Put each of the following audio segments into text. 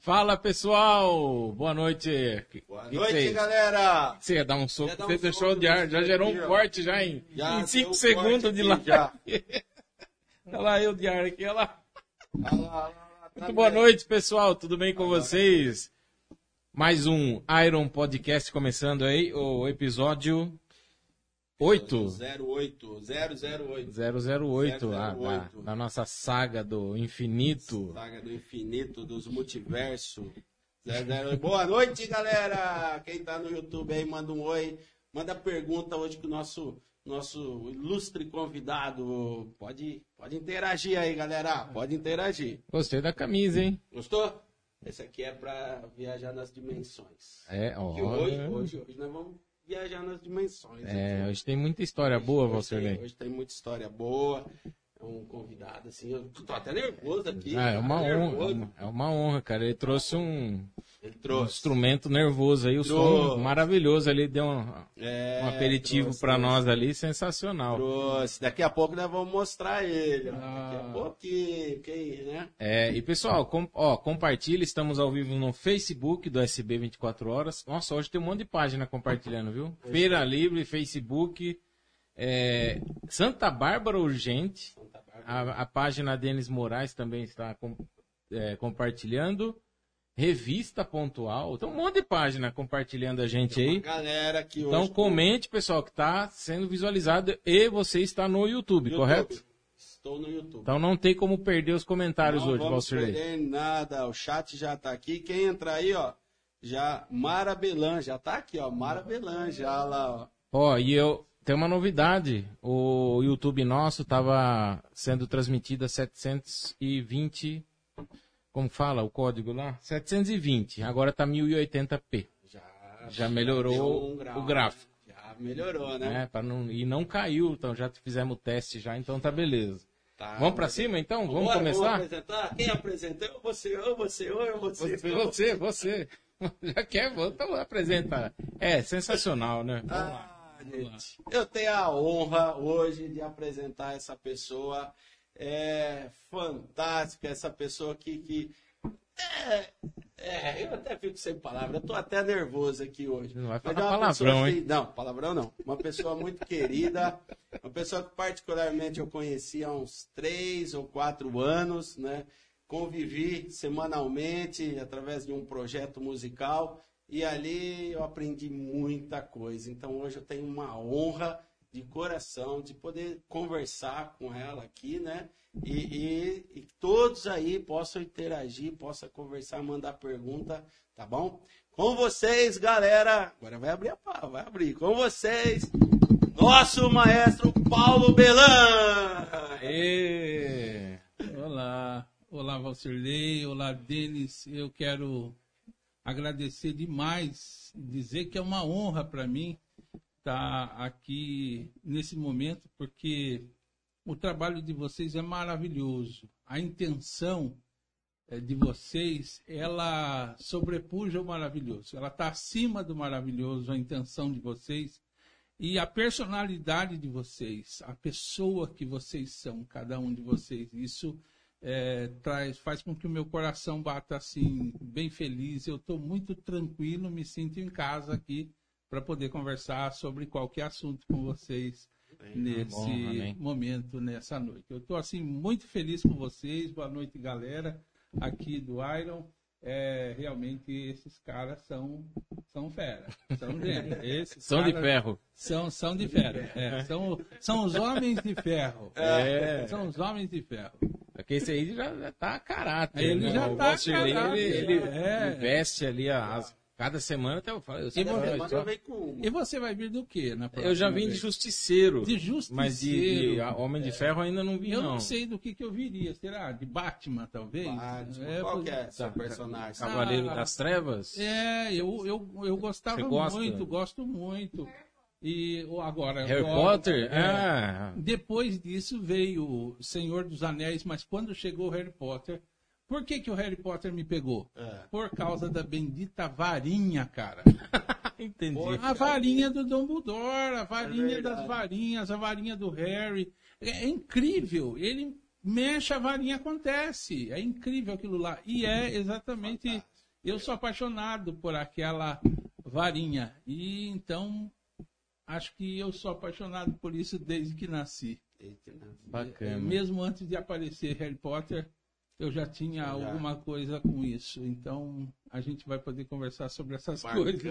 Fala pessoal, boa noite. Boa noite, galera. Você ia dar um soco, dar um você deixou de ar, já gerou um corte já em Já 5 deu um segundos de lá. já. Olha lá eu de ar aqui, olha lá. Olha lá, olha lá, tá Muito boa vendo? noite, pessoal. Tudo bem com vocês? Mais um Iron Podcast começando aí, o episódio 8. 08, 008. 008, ah, da, 008. da nossa saga do infinito. Saga do infinito, dos multiversos. 008. Boa noite, galera. Quem tá no YouTube aí, manda um oi. Manda pergunta hoje que o nosso, nosso ilustre convidado. Pode, pode interagir aí, galera. Pode interagir. Gostei da camisa, hein? Gostou? Esse aqui é pra viajar nas dimensões. É, ó. Hoje, hoje, hoje nós vamos viajar nas dimensões. É, hoje tem muita história boa, Hoje tem- Valserley. Hoje tem muita história boa. É um convidado, assim. Eu tô até nervoso aqui. Ah, é uma cara, honra, é uma honra, cara. Ele trouxe um, Ele um trouxe. instrumento nervoso aí, o som Trouxe. maravilhoso ali, deu um, É, um aperitivo trouxe, nós ali, sensacional. Trouxe. Daqui a pouco nós vamos mostrar ele. Ah. Daqui a pouquinho, quem, né? É, e pessoal, com, ó, compartilha, estamos ao vivo no Facebook do SB 24 horas. Nossa, hoje tem um monte de página compartilhando, viu? Feira Livre, Facebook, é, Santa Bárbara Urgente, Santa Bárbara. a, a página Denis Moraes também está com- é, compartilhando. Revista Pontual, tem um monte de página compartilhando a gente Uma aí. galera que hoje. Então comente, pessoal, que está sendo visualizado e você está no YouTube, YouTube. correto? Estou no YouTube. Então não tem como perder os comentários Não hoje, vamos Valserley. perder nada. O chat já tá aqui. Quem entrar aí, ó, já Mara Belan, já tá aqui, ó, Mara Belan, já lá, ó. Ó, e eu tem uma novidade. O YouTube nosso estava sendo transmitido a 720, como fala o código lá? 720. Agora tá 1080p. Já, Já melhorou um grau, o gráfico. né? Já melhorou, né? Pra não, e não caiu, então já fizemos o teste já, então tá beleza. Tá. Vamos pra cima então? Vamos Bora, começar? apresentar? Quem apresentou? Eu, você, eu, você, eu, eu, você. Você, você, você. Já quer? Então apresentar. É, sensacional, né? Vamos lá. Ah, gente, eu tenho a honra hoje de apresentar essa pessoa é, fantástica, essa pessoa que, que é, é, eu até fico sem palavras, eu tô até nervoso aqui hoje. Não vai falar é palavrão, hein? assim, Não, palavrão não. Uma pessoa muito querida, uma pessoa que particularmente eu conheci há uns três ou quatro anos, né? Convivi semanalmente através de um projeto musical e ali eu aprendi muita coisa. Então hoje eu tenho uma honra de coração de poder conversar com ela aqui, né? E, e- e todos aí possam interagir, possam conversar, mandar pergunta, tá bom? Com vocês, galera. Agora vai abrir a pá, vai abrir. Com vocês, nosso maestro Paulo Belan. Aê! Olá, olá Valserlei, olá Denis. Eu quero agradecer demais, dizer que é uma honra para mim estar aqui nesse momento, porque o trabalho de vocês é maravilhoso. A intenção eh, de vocês, ela sobrepuja o maravilhoso. Ela está acima do maravilhoso, a intenção de vocês e a personalidade de vocês, a pessoa que vocês são, cada um de vocês. Isso eh, traz, faz com que o meu coração bata assim, bem feliz. Eu estou muito tranquilo, me sinto em casa aqui para poder conversar sobre qualquer assunto com vocês nesse bom, momento, nessa noite. Eu estou assim muito feliz com vocês. Boa noite, galera, aqui do Iron. É, realmente esses caras são são fera, são. Esses São de ferro. São, são de ferro. é, são, são os homens de ferro. É. São os homens de ferro. Porque esse aí já, já tá a caráter. Ele né? já O tá a caráter, Ele, ele é. investe ali as, cada semana até eu falo. Eu, E Semana vem com uma. E você vai vir do quê? Na eu já vim de vez? justiceiro. De justiceiro. Mas de, de Homem de Ferro ainda não vi, Eu não. não sei do que, que eu viria. Será? De Batman, talvez? Batman. É, Qual que é seu Tá. personagem? Cavaleiro Ah. das Trevas? É, eu, eu, eu gostava muito, gosto muito. E o- agora. Harry agora- Potter? é. Ah, Depois disso veio o Senhor dos Anéis, mas quando chegou o Harry Potter, por que, que o Harry Potter me pegou? É. Por causa da bendita varinha, cara. entendi. A varinha do Dumbledore, a varinha É das varinhas, a varinha do Harry. É, é incrível. Ele mexe a varinha acontece. É incrível aquilo lá. E é exatamente. Eu sou apaixonado por aquela varinha. E então acho que eu sou apaixonado por isso desde que nasci. Bacana. É, mesmo antes de aparecer Harry Potter, eu já tinha Já. alguma coisa com isso. Então a gente vai poder conversar sobre essas Bacana, coisas,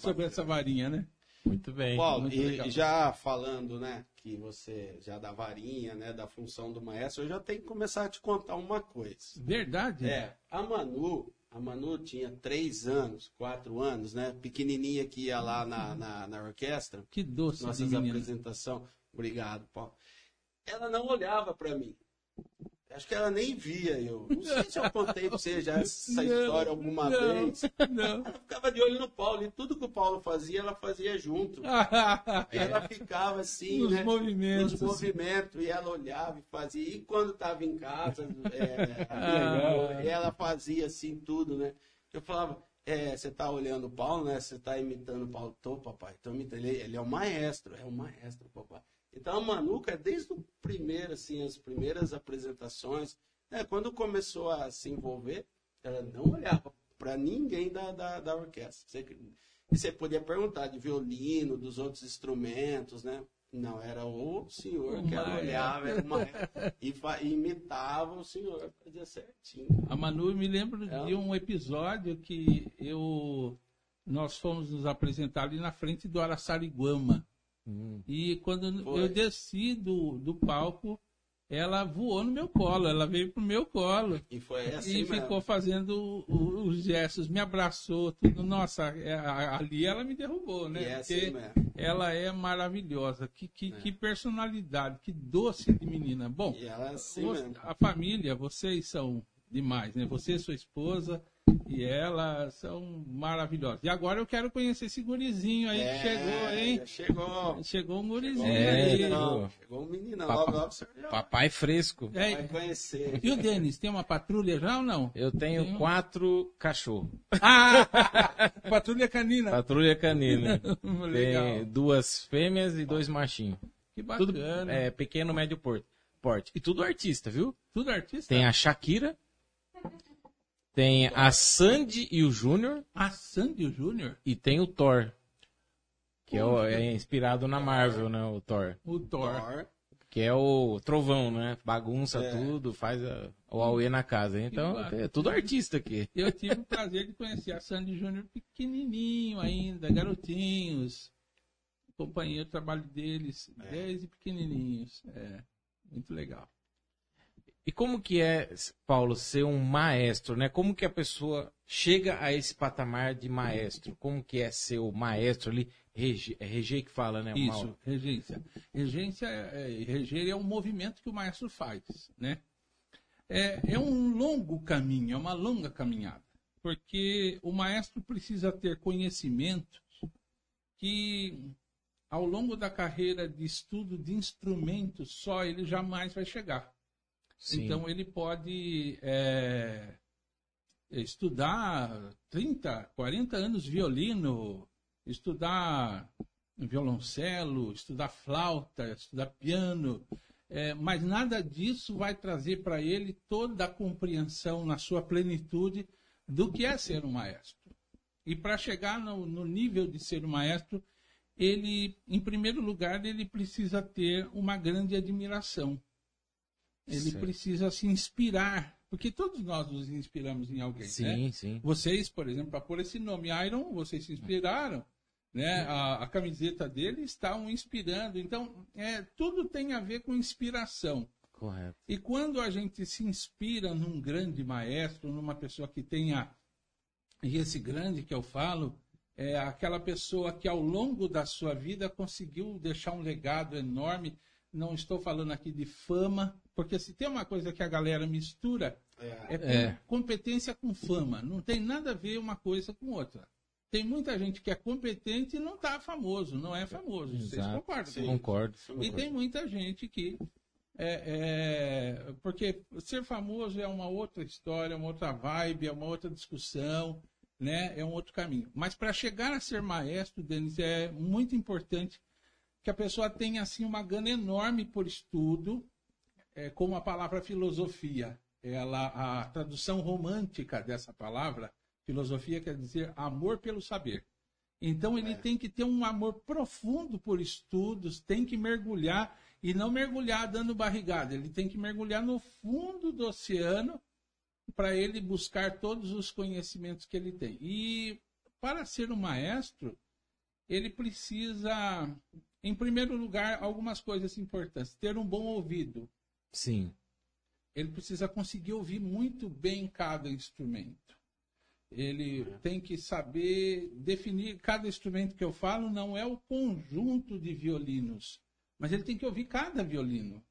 sobre bacana. essa varinha, né? Muito bem. Paulo, muito e legal. já falando, né, que você já da varinha, né, da função do maestro, eu já tenho que começar a te contar uma coisa. Verdade? É, a Manu, a Manu tinha três anos, quatro anos, né, pequenininha que ia lá na, na, na orquestra, Que doce nossas apresentações. Obrigado, Paulo. Ela não olhava para mim. Acho que ela nem via eu. Não sei se eu contei pra você já essa Não, história alguma não, vez. Não. Ela ficava de olho no Paulo e tudo que o Paulo fazia, ela fazia junto. E ela ficava assim, Nos né? movimentos. Nos movimentos, e ela olhava e fazia. E quando estava em casa, é, Ah. ela fazia assim tudo, né? Eu falava, é, você tá olhando o Paulo, né? Você tá imitando o Paulo. Tô, papai, tô imitando. Ele, ele é o maestro, é o maestro, papai. Então a Manuca, desde o primeiro, assim, as primeiras apresentações, né? Quando começou a se envolver, ela não olhava para ninguém da, da, da orquestra. Você, você podia perguntar de violino, dos outros instrumentos, né? Não, era o senhor O que ela maestro. olhava maestro, e, imitava o senhor, fazia certinho. A Manu, me lembro É. de um episódio que eu nós fomos nos apresentar ali na frente do Araçariguama. Hum. E quando Foi. eu desci do, do palco, ela voou no meu colo, ela veio pro meu colo. E foi assim e mesmo. ficou fazendo o- os gestos, me abraçou, tudo. Nossa, é, ali ela me derrubou, né? E é assim Porque mesmo. ela é maravilhosa. Que, que, É. que personalidade, que doce de menina. Bom, é assim você- mesmo. a família, vocês são demais, né? Você e sua esposa e ela são maravilhosos. E agora eu quero conhecer esse gurizinho aí que chegou, hein? Chegou. Chegou um gurizinho É, aí. chegou. Chegou um meninão. Papai- Logo, logo, Papai fresco. É, vai conhecer. e o Denis, tem uma patrulha já ou não? Eu tenho Tem um- quatro cachorros. Ah! patrulha canina. Patrulha canina. Tem duas fêmeas e dois machinhos. Que bacana. Tudo é, pequeno, médio por- porte. E tudo artista, viu? Tudo artista? Tem a Shakira. Tem a Sandy e o Júnior. A Sandy o Júnior? E tem o Thor. Que é, o- é inspirado na Marvel, né? O Thor. O Thor. Que é o trovão, né? Bagunça É. tudo, faz a- o Aue na casa. Então, é tudo artista aqui. Eu tive o prazer de conhecer a Sandy Júnior pequenininho ainda, garotinhos. Acompanhei o trabalho deles desde pequenininhos. É, muito legal. E como que é, Paulo, ser um maestro, né? Como que a pessoa chega a esse patamar de maestro? Como que é ser o maestro ali? Rege, é Rege que fala, né? Isso, Mauro? regência. Regência, é, é, reger é um movimento que o maestro faz, né? É, é um longo caminho, é uma longa caminhada, porque o maestro precisa ter conhecimentos que, ao longo da carreira de estudo de instrumentos, só ele jamais vai chegar. Sim. Então ele pode é, estudar 30, 40 anos violino, estudar violoncelo, estudar flauta, estudar piano, é, mas nada disso vai trazer para ele toda a compreensão na sua plenitude do que é ser um maestro. E para chegar no, no nível de ser um maestro, ele, em primeiro lugar, ele precisa ter uma grande admiração. Ele Certo. precisa se inspirar, porque todos nós nos inspiramos em alguém, Sim, né? sim. Vocês, por exemplo, para pôr esse nome Iron, vocês se inspiraram, né? A, a camiseta dele está um inspirando. Então, é, tudo tem a ver com inspiração. Correto. E quando a gente se inspira num grande maestro, numa pessoa que tenha, e esse grande que eu falo, é aquela pessoa que ao longo da sua vida conseguiu deixar um legado enorme. Não estou falando aqui de fama, porque se tem uma coisa que a galera mistura, É. é, com- É. competência com fama. Não tem nada a ver uma coisa com outra. Tem muita gente que é competente e não está famoso, não é famoso. Vocês Exato. concordam? Sim. Concordo. E tem muita gente que. É, é, porque ser famoso é uma outra história, é uma outra vibe, é uma outra discussão, né? é um outro caminho. Mas para chegar a ser maestro, Denis, é muito importante que a pessoa tenha assim, uma gana enorme por estudo, é como a palavra filosofia. Ela, a tradução romântica dessa palavra, filosofia quer dizer amor pelo saber. Então ele é. tem que ter um amor profundo por estudos, tem que mergulhar e não mergulhar dando barrigada, ele tem que mergulhar no fundo do oceano para ele buscar todos os conhecimentos que ele tem. E para ser um maestro, ele precisa, em primeiro lugar, algumas coisas importantes. Ter um bom ouvido. Sim. Ele precisa conseguir ouvir muito bem cada instrumento. Ele é. tem que saber definir cada instrumento que eu falo, não é o conjunto de violinos, mas ele tem que ouvir cada violino.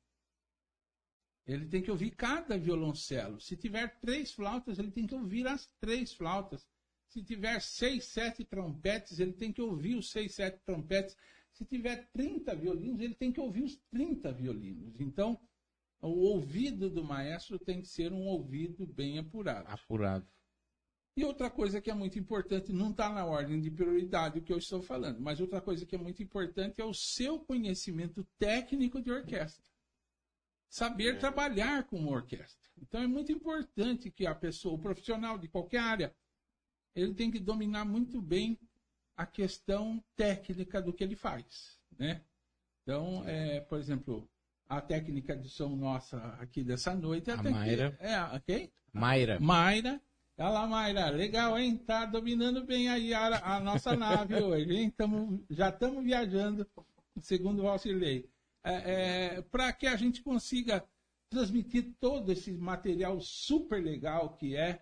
Ele tem que ouvir cada violoncelo. Se tiver três flautas, ele tem que ouvir as três flautas. Se tiver seis, sete trompetes, ele tem que ouvir os seis, sete trompetes. Se tiver 30 violinos, ele tem que ouvir os 30 violinos. Então, o ouvido do maestro tem que ser um ouvido bem apurado. Apurado. E outra coisa que é muito importante, não está na ordem de prioridade o que eu estou falando, mas outra coisa que é muito importante é o seu conhecimento técnico de orquestra. Saber é. trabalhar com uma orquestra. Então é muito importante que a pessoa, o profissional de qualquer área, ele tem que dominar muito bem a questão técnica do que ele faz, né? Então, é, por exemplo, a técnica de som nossa aqui dessa noite é a Mayra. Que, é, ok? Mayra. Mayra Olha lá, Mayra, legal, hein? Tá dominando bem aí a, a nossa nave hoje, hein? Tamo, já estamos viajando, segundo o Valcirley. É, é, Para que a gente consiga transmitir todo esse material super legal que é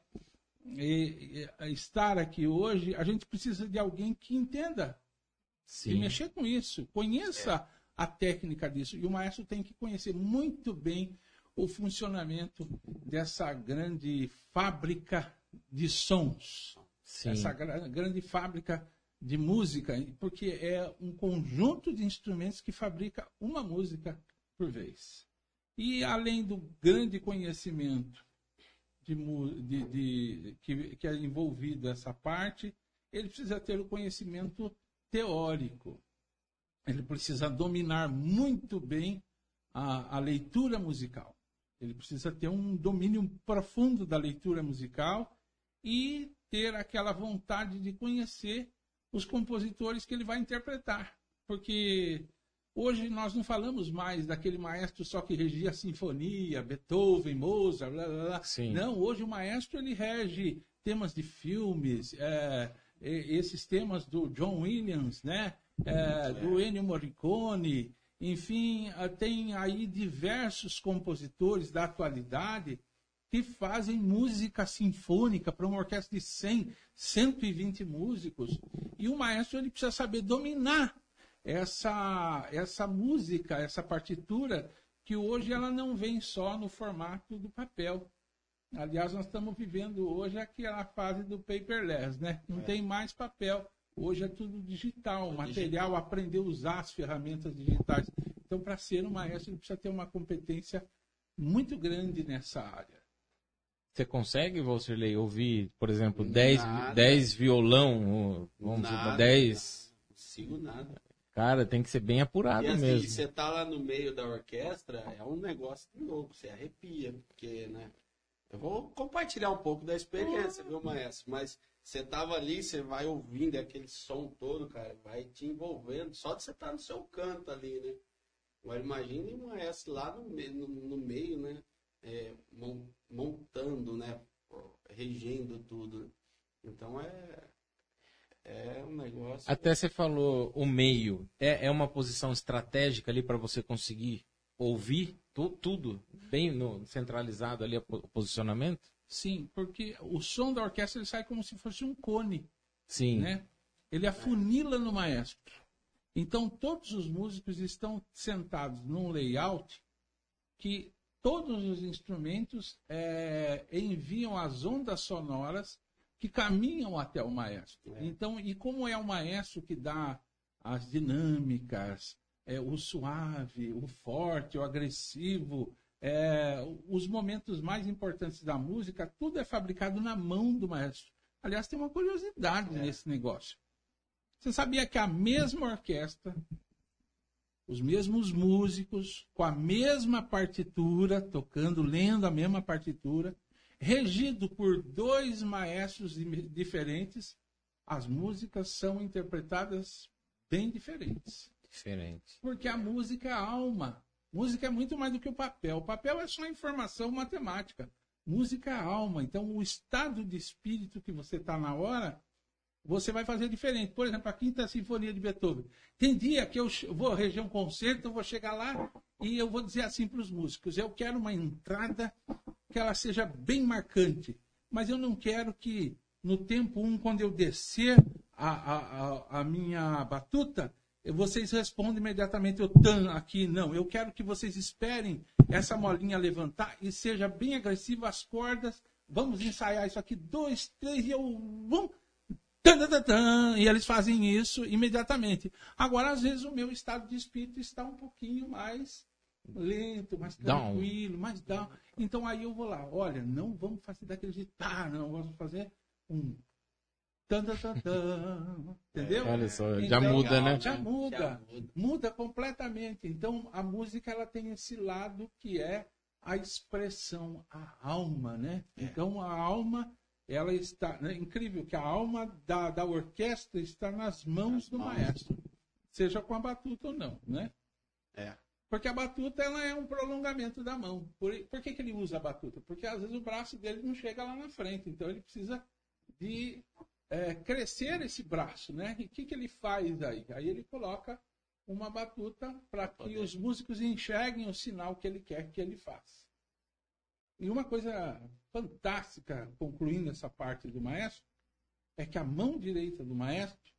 e, e, estar aqui hoje, a gente precisa de alguém que entenda Sim. e mexer com isso, conheça é. a técnica disso. E o maestro tem que conhecer muito bem o funcionamento dessa grande fábrica de sons. Sim. Essa grande fábrica de música, porque é um conjunto de instrumentos que fabrica uma música por vez. E além do grande conhecimento de, de, de, que, que é envolvido essa parte, ele precisa ter o conhecimento teórico. Ele precisa dominar muito bem a, a leitura musical. Ele precisa ter um domínio profundo da leitura musical e ter aquela vontade de conhecer os compositores que ele vai interpretar. Porque hoje nós não falamos mais daquele maestro só que regia a sinfonia, Beethoven, Mozart, blá, blá, blá. Sim. Não, hoje o maestro ele rege temas de filmes, é, esses temas do John Williams, né? É, do Ennio Morricone, enfim, tem aí diversos compositores da atualidade que fazem música sinfônica para uma orquestra de 100, 120 músicos. E o maestro ele precisa saber dominar essa, essa música, essa partitura, que hoje ela não vem só no formato do papel. Aliás, nós estamos vivendo hoje aquela fase do paperless, né? Não é. tem mais papel. Hoje é tudo digital, o material, digital. aprender a usar as ferramentas digitais. Então, para ser um maestro, ele precisa ter uma competência muito grande nessa área. Você consegue, Valserley, ouvir, por exemplo, 10 violão, vamos nada, dizer, 10... Não consigo nada. Cara, tem que ser bem apurado e assim, mesmo. você tá lá no meio da orquestra, é um negócio de louco, você arrepia, porque, né? Eu vou compartilhar um pouco da experiência, viu, maestro? Mas você tava ali, você vai ouvindo aquele som todo, cara, vai te envolvendo, só de você estar tá no seu canto ali, né? Agora imagine um maestro lá no, no, no meio, né? é, montando, né? Regendo tudo. Então é, é um negócio. Até você falou o meio. É, é uma posição estratégica ali para você conseguir ouvir tu, tudo bem no, centralizado ali o posicionamento? Sim, porque o som da orquestra ele sai como se fosse um cone. Sim. Né? Ele afunila no maestro. Então todos os músicos estão sentados num layout que todos os instrumentos é, enviam as ondas sonoras que caminham até o maestro. É. Então, e como é o maestro que dá as dinâmicas, é, o suave, o forte, o agressivo, é, os momentos mais importantes da música, tudo é fabricado na mão do maestro. Aliás, tem uma curiosidade é. nesse negócio. Você sabia que a mesma orquestra os mesmos músicos, com a mesma partitura, tocando, lendo a mesma partitura, regido por dois maestros diferentes, as músicas são interpretadas bem diferentes. Diferente. Porque a música é alma. Música é muito mais do que o papel. O papel é só informação matemática. Música é alma. Então, o estado de espírito que você está na hora, você vai fazer diferente. Por exemplo, a Quinta Sinfonia de Beethoven. Tem dia que eu vou reger um concerto, eu vou chegar lá e eu vou dizer assim para os músicos: eu quero uma entrada que ela seja bem marcante. Mas eu não quero que no tempo 1, um, quando eu descer a, a, a, minha batuta, vocês respondem imediatamente o tan aqui. Não, eu quero que vocês esperem essa molinha levantar e seja bem agressivo as cordas. Vamos ensaiar isso aqui, dois, três, e eu. Vum, tan, tan, e eles fazem isso imediatamente. Agora, às vezes, o meu estado de espírito está um pouquinho mais lento, mais tranquilo, down. mais down. Então aí eu vou lá, olha, não vamos fazer daquele jeito, tá, não, vamos fazer um Tan, tan, tan, tan. Entendeu? Olha só, então, já muda, né? Já muda, já muda. Muda completamente. Então, a música ela tem esse lado que é a expressão, a alma, né? É. Então, a alma, ela está. É incrível que a alma da, da orquestra está nas mãos do maestro, seja com a batuta ou não, né? É. Porque a batuta ela é um prolongamento da mão. Por, por que, que ele usa a batuta? Porque às vezes o braço dele não chega lá na frente. Então ele precisa de é, crescer esse braço, né? E o que, que ele faz aí? Aí ele coloca uma batuta para que os músicos enxerguem o sinal que ele quer que ele faça. E uma coisa fantástica, concluindo essa parte do maestro, é que a mão direita do maestro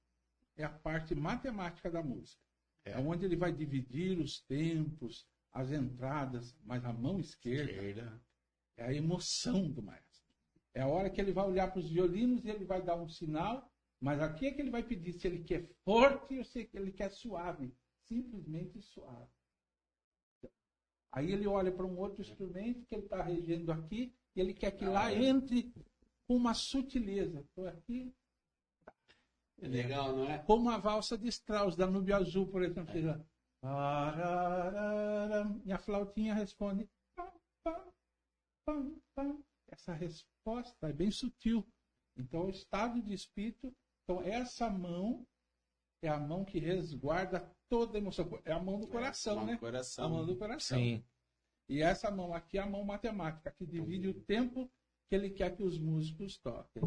é a parte matemática da música. É, onde ele vai dividir os tempos, as entradas, mas a mão esquerda, esquerda. é a emoção do maestro. É a hora que ele vai olhar para os violinos e ele vai dar um sinal, mas aqui é que ele vai pedir se ele quer forte ou se ele quer suave. Simplesmente suave. Aí ele olha para um outro instrumento que ele está regendo aqui e ele quer que lá entre com uma sutileza. Então aqui. É legal, não é? Como a valsa de Strauss, da Nube Azul, por exemplo. É. E a flautinha responde. Essa resposta resposta é bem sutil. Então, o estado de espírito. Então, essa mão é a mão que resguarda toda a emoção. É a mão do coração, é, né? Coração. A mão do coração. Sim. E essa mão aqui é a mão matemática, que divide o tempo que ele quer que os músicos toquem.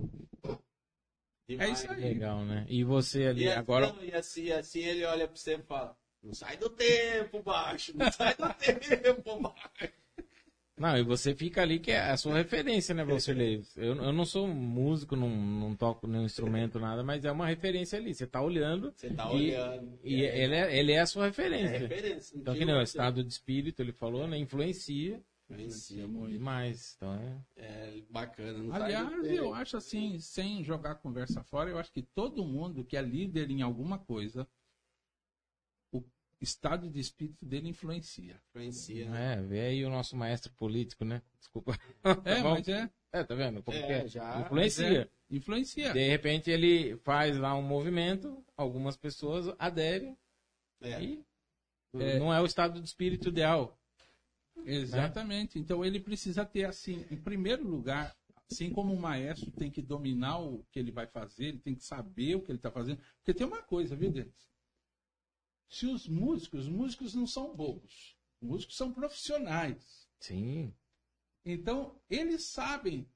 Demais. É isso aí. Legal, né? E você ali e agora. e assim, assim ele olha para você e fala: Não sai do tempo, baixo, não sai do tempo, baixo. Não, e você fica ali que é a sua referência, né, Valcirlei? Eu, eu não sou músico, não, não toco nenhum instrumento, nada, mas é uma referência ali. Você tá olhando. Você tá e, olhando. E é. ele, é, ele é a sua referência. É referência. Então, que nem o estado de espírito, ele falou, né? Influencia. Influencia muito. Demais. Então é. É bacana. Aliás, eu acho assim, sem jogar conversa fora, eu acho que todo mundo que é líder em alguma coisa estado de espírito dele influencia. Influencia. É, vê aí o nosso maestro político, né? Desculpa. É, mas é. É, tá vendo? Como é, que é? Já, influencia. É, influencia. De repente ele faz lá um movimento, algumas pessoas aderem. É. E é. não é o estado de espírito ideal. Exatamente. Né? Então ele precisa ter assim, em primeiro lugar, assim como o maestro tem que dominar o que ele vai fazer, ele tem que saber o que ele está fazendo. Porque tem uma coisa, viu, Denis? se os músicos, os músicos não são bobos, os músicos são profissionais. Sim. Então, eles sabem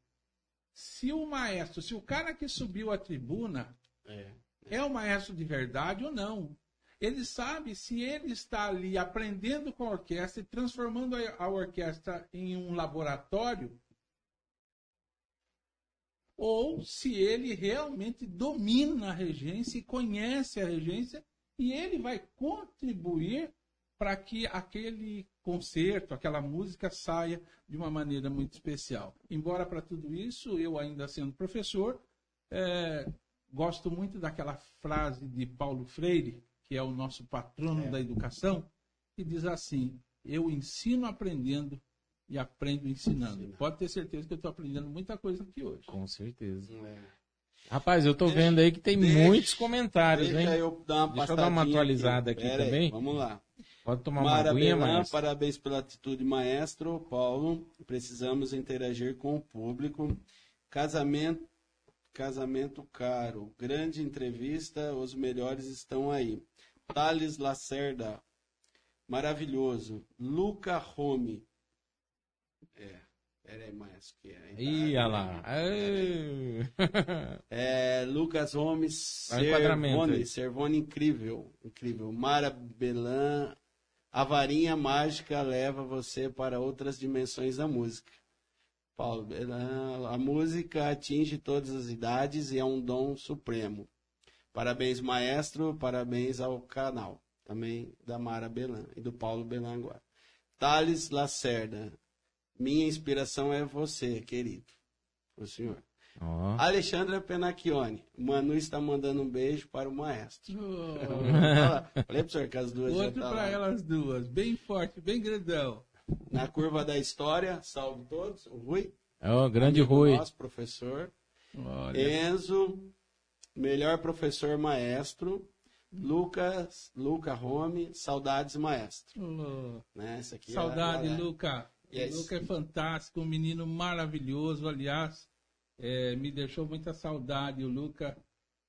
se o maestro, se o cara que subiu a tribuna é, é o maestro de verdade ou não. Ele sabe se ele está ali aprendendo com a orquestra e transformando a orquestra em um laboratório ou se ele realmente domina a regência e conhece a regência e ele vai contribuir para que aquele concerto, aquela música saia de uma maneira muito especial. Embora para tudo isso, eu ainda sendo professor, é, gosto muito daquela frase de Paulo Freire, que é o nosso patrono é. da educação, que diz assim: Eu ensino aprendendo e aprendo ensinando. Ensina. Pode ter certeza que eu estou aprendendo muita coisa aqui hoje. Com certeza. É. Rapaz, eu deixa, vendo aí que tem deixa, muitos comentários, deixa hein? Eu dar uma deixa eu dar uma atualizada aqui, aqui também. Aí, vamos lá. Pode tomar uma aguinha, Belan, parabéns pela atitude, maestro. Paulo, precisamos interagir com o público. Casamento, casamento caro. Grande entrevista, os melhores estão aí. Thales Lacerda, maravilhoso. Luca Rome. É, peraí, maestro, que é. Ih, olha lá. Ei. É, Lucas enquadramento Servone. Servone incrível, incrível. Mara Belan, a varinha mágica leva você para outras dimensões da música. Paulo Belan, a música atinge todas as idades e é um dom supremo. Parabéns, maestro, parabéns ao canal, também da Mara Belan e do Paulo Belan agora. Thales Lacerda, minha inspiração é você, querido. O senhor. Ó. Alexandra Penacchione. Manu está mandando um beijo para o maestro. Oh, Falei para o senhor que as duas já outro tá para elas duas, bem forte, bem grandão. Na curva da história, salve todos. O Rui. Ó, grande amigo Rui. Nosso professor. Olha, Enzo, melhor professor maestro. Lucas, Luca Rome, saudades maestro. oh, Né? Essa aqui é saudade, galera. Luca. Yes. Luca é fantástico, um menino maravilhoso, aliás, é, me deixou muita saudade. O Luca,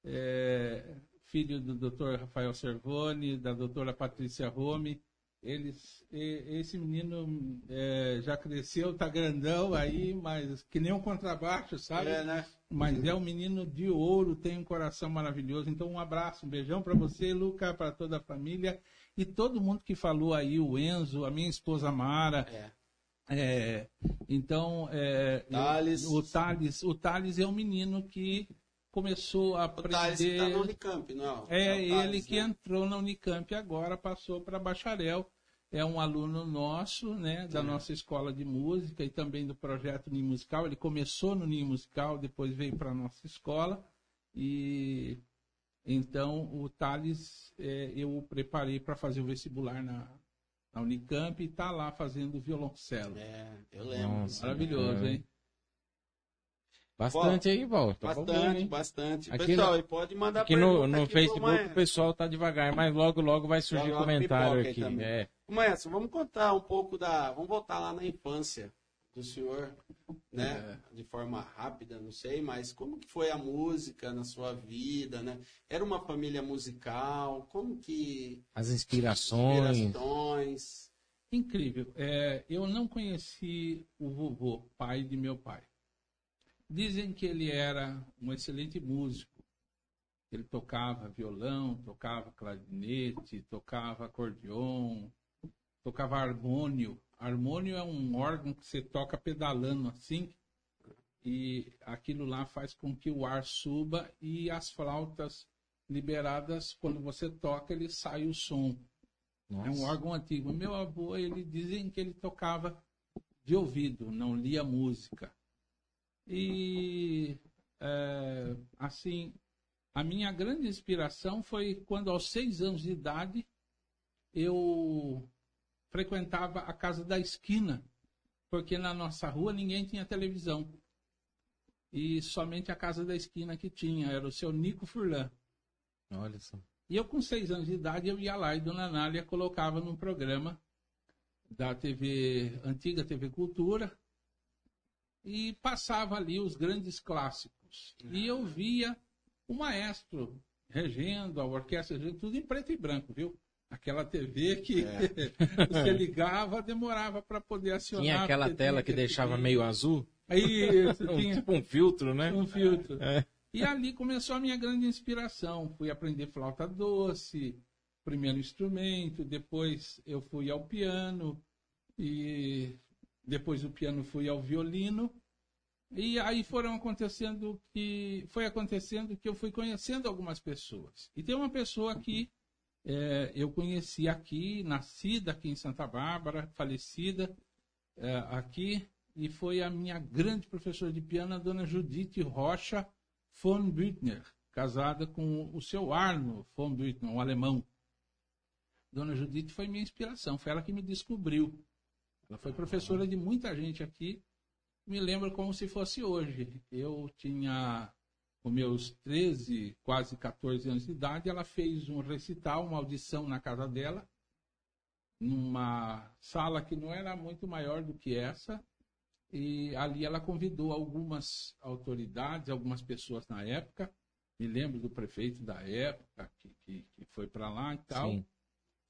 é, filho do Dr. Rafael Servone, da doutora Patrícia Rome. Eles, esse menino é, já cresceu, tá grandão aí, mas que nem um contrabaixo, sabe? É, né? Mas é um menino de ouro, tem um coração maravilhoso. Então, um abraço, um beijão para você, Luca, para toda a família e todo mundo que falou aí, o Enzo, a minha esposa Mara. É. É, então, é, Thales. o Thales, o Thales é um menino que começou a O Thales aprender. está no Unicamp, não? É o ele Thales, que né? entrou na Unicamp agora, passou para bacharel. É um aluno nosso, né, da É. nossa escola de música e também do projeto Ninho Musical. Ele começou no Ninho Musical, depois veio para a nossa escola. E então o Thales, é, eu o preparei para fazer o vestibular na, na Unicamp e está lá fazendo violoncelo. É, eu lembro. Nossa. Maravilhoso, É. hein? Bastante aí, Val. Tá bom, Bastante, bastante. Aqui Pessoal, no- e pode mandar Aqui no, pergunta no aqui Facebook o pessoal tá devagar, mas logo, logo vai surgir Logo, comentário aí aqui. É. Maestro, vamos contar um pouco da. Vamos voltar lá na infância do senhor, né? É. De forma rápida, não sei, mas como que foi a música na sua vida, né? Era uma família musical? Como que. As inspirações. Inspirações. Incrível. É, eu não conheci o vovô, pai de meu pai. Dizem que ele era um excelente músico. Ele tocava violão, tocava clarinete, tocava acordeon, tocava harmônio. Harmônio é um órgão que você toca pedalando assim, e aquilo lá faz com que o ar suba e as flautas liberadas, quando você toca, ele sai o som. É um Nossa. órgão antigo. Meu avô, ele dizem que ele tocava de ouvido, não lia música. E é, assim, a minha grande inspiração foi quando aos seis anos de idade eu frequentava a casa da esquina, porque na nossa rua ninguém tinha televisão. E somente a casa da esquina que tinha, era o seu Nico Furlan. Olha só. E eu, com seis anos de idade, eu ia lá e Dona Nália colocava num programa da TV, antiga TV Cultura, e passava ali os grandes clássicos. E eu via o maestro regendo, a orquestra regendo, tudo em preto e branco, viu? Aquela TV que você ligava, demorava para poder acionar. Tinha aquela tela tinha que aquele deixava meio azul. Isso, Um- tinha tipo um filtro, né? um filtro. É. E ali começou a minha grande inspiração. Fui aprender flauta doce, primeiro instrumento, depois eu fui ao piano e depois do piano fui ao violino. E aí foram acontecendo que foi acontecendo que eu fui conhecendo algumas pessoas. E tem uma pessoa que é, eu conheci aqui, nascida aqui em Santa Bárbara, falecida é, aqui, e foi a minha grande professora de piano, a dona Judite Rocha von Büttner, casada com o seu Arno von Büttner, um alemão. Dona Judite foi minha inspiração, foi ela que me descobriu. Ela foi professora de muita gente aqui. Me lembro como se fosse hoje. Eu tinha com meus 13, quase 14 anos de idade, ela fez um recital, uma audição na casa dela. numa sala que não era muito maior do que essa, e ali ela convidou algumas autoridades, algumas pessoas na época, me lembro do prefeito da época, que, que, que foi para lá e tal. Sim.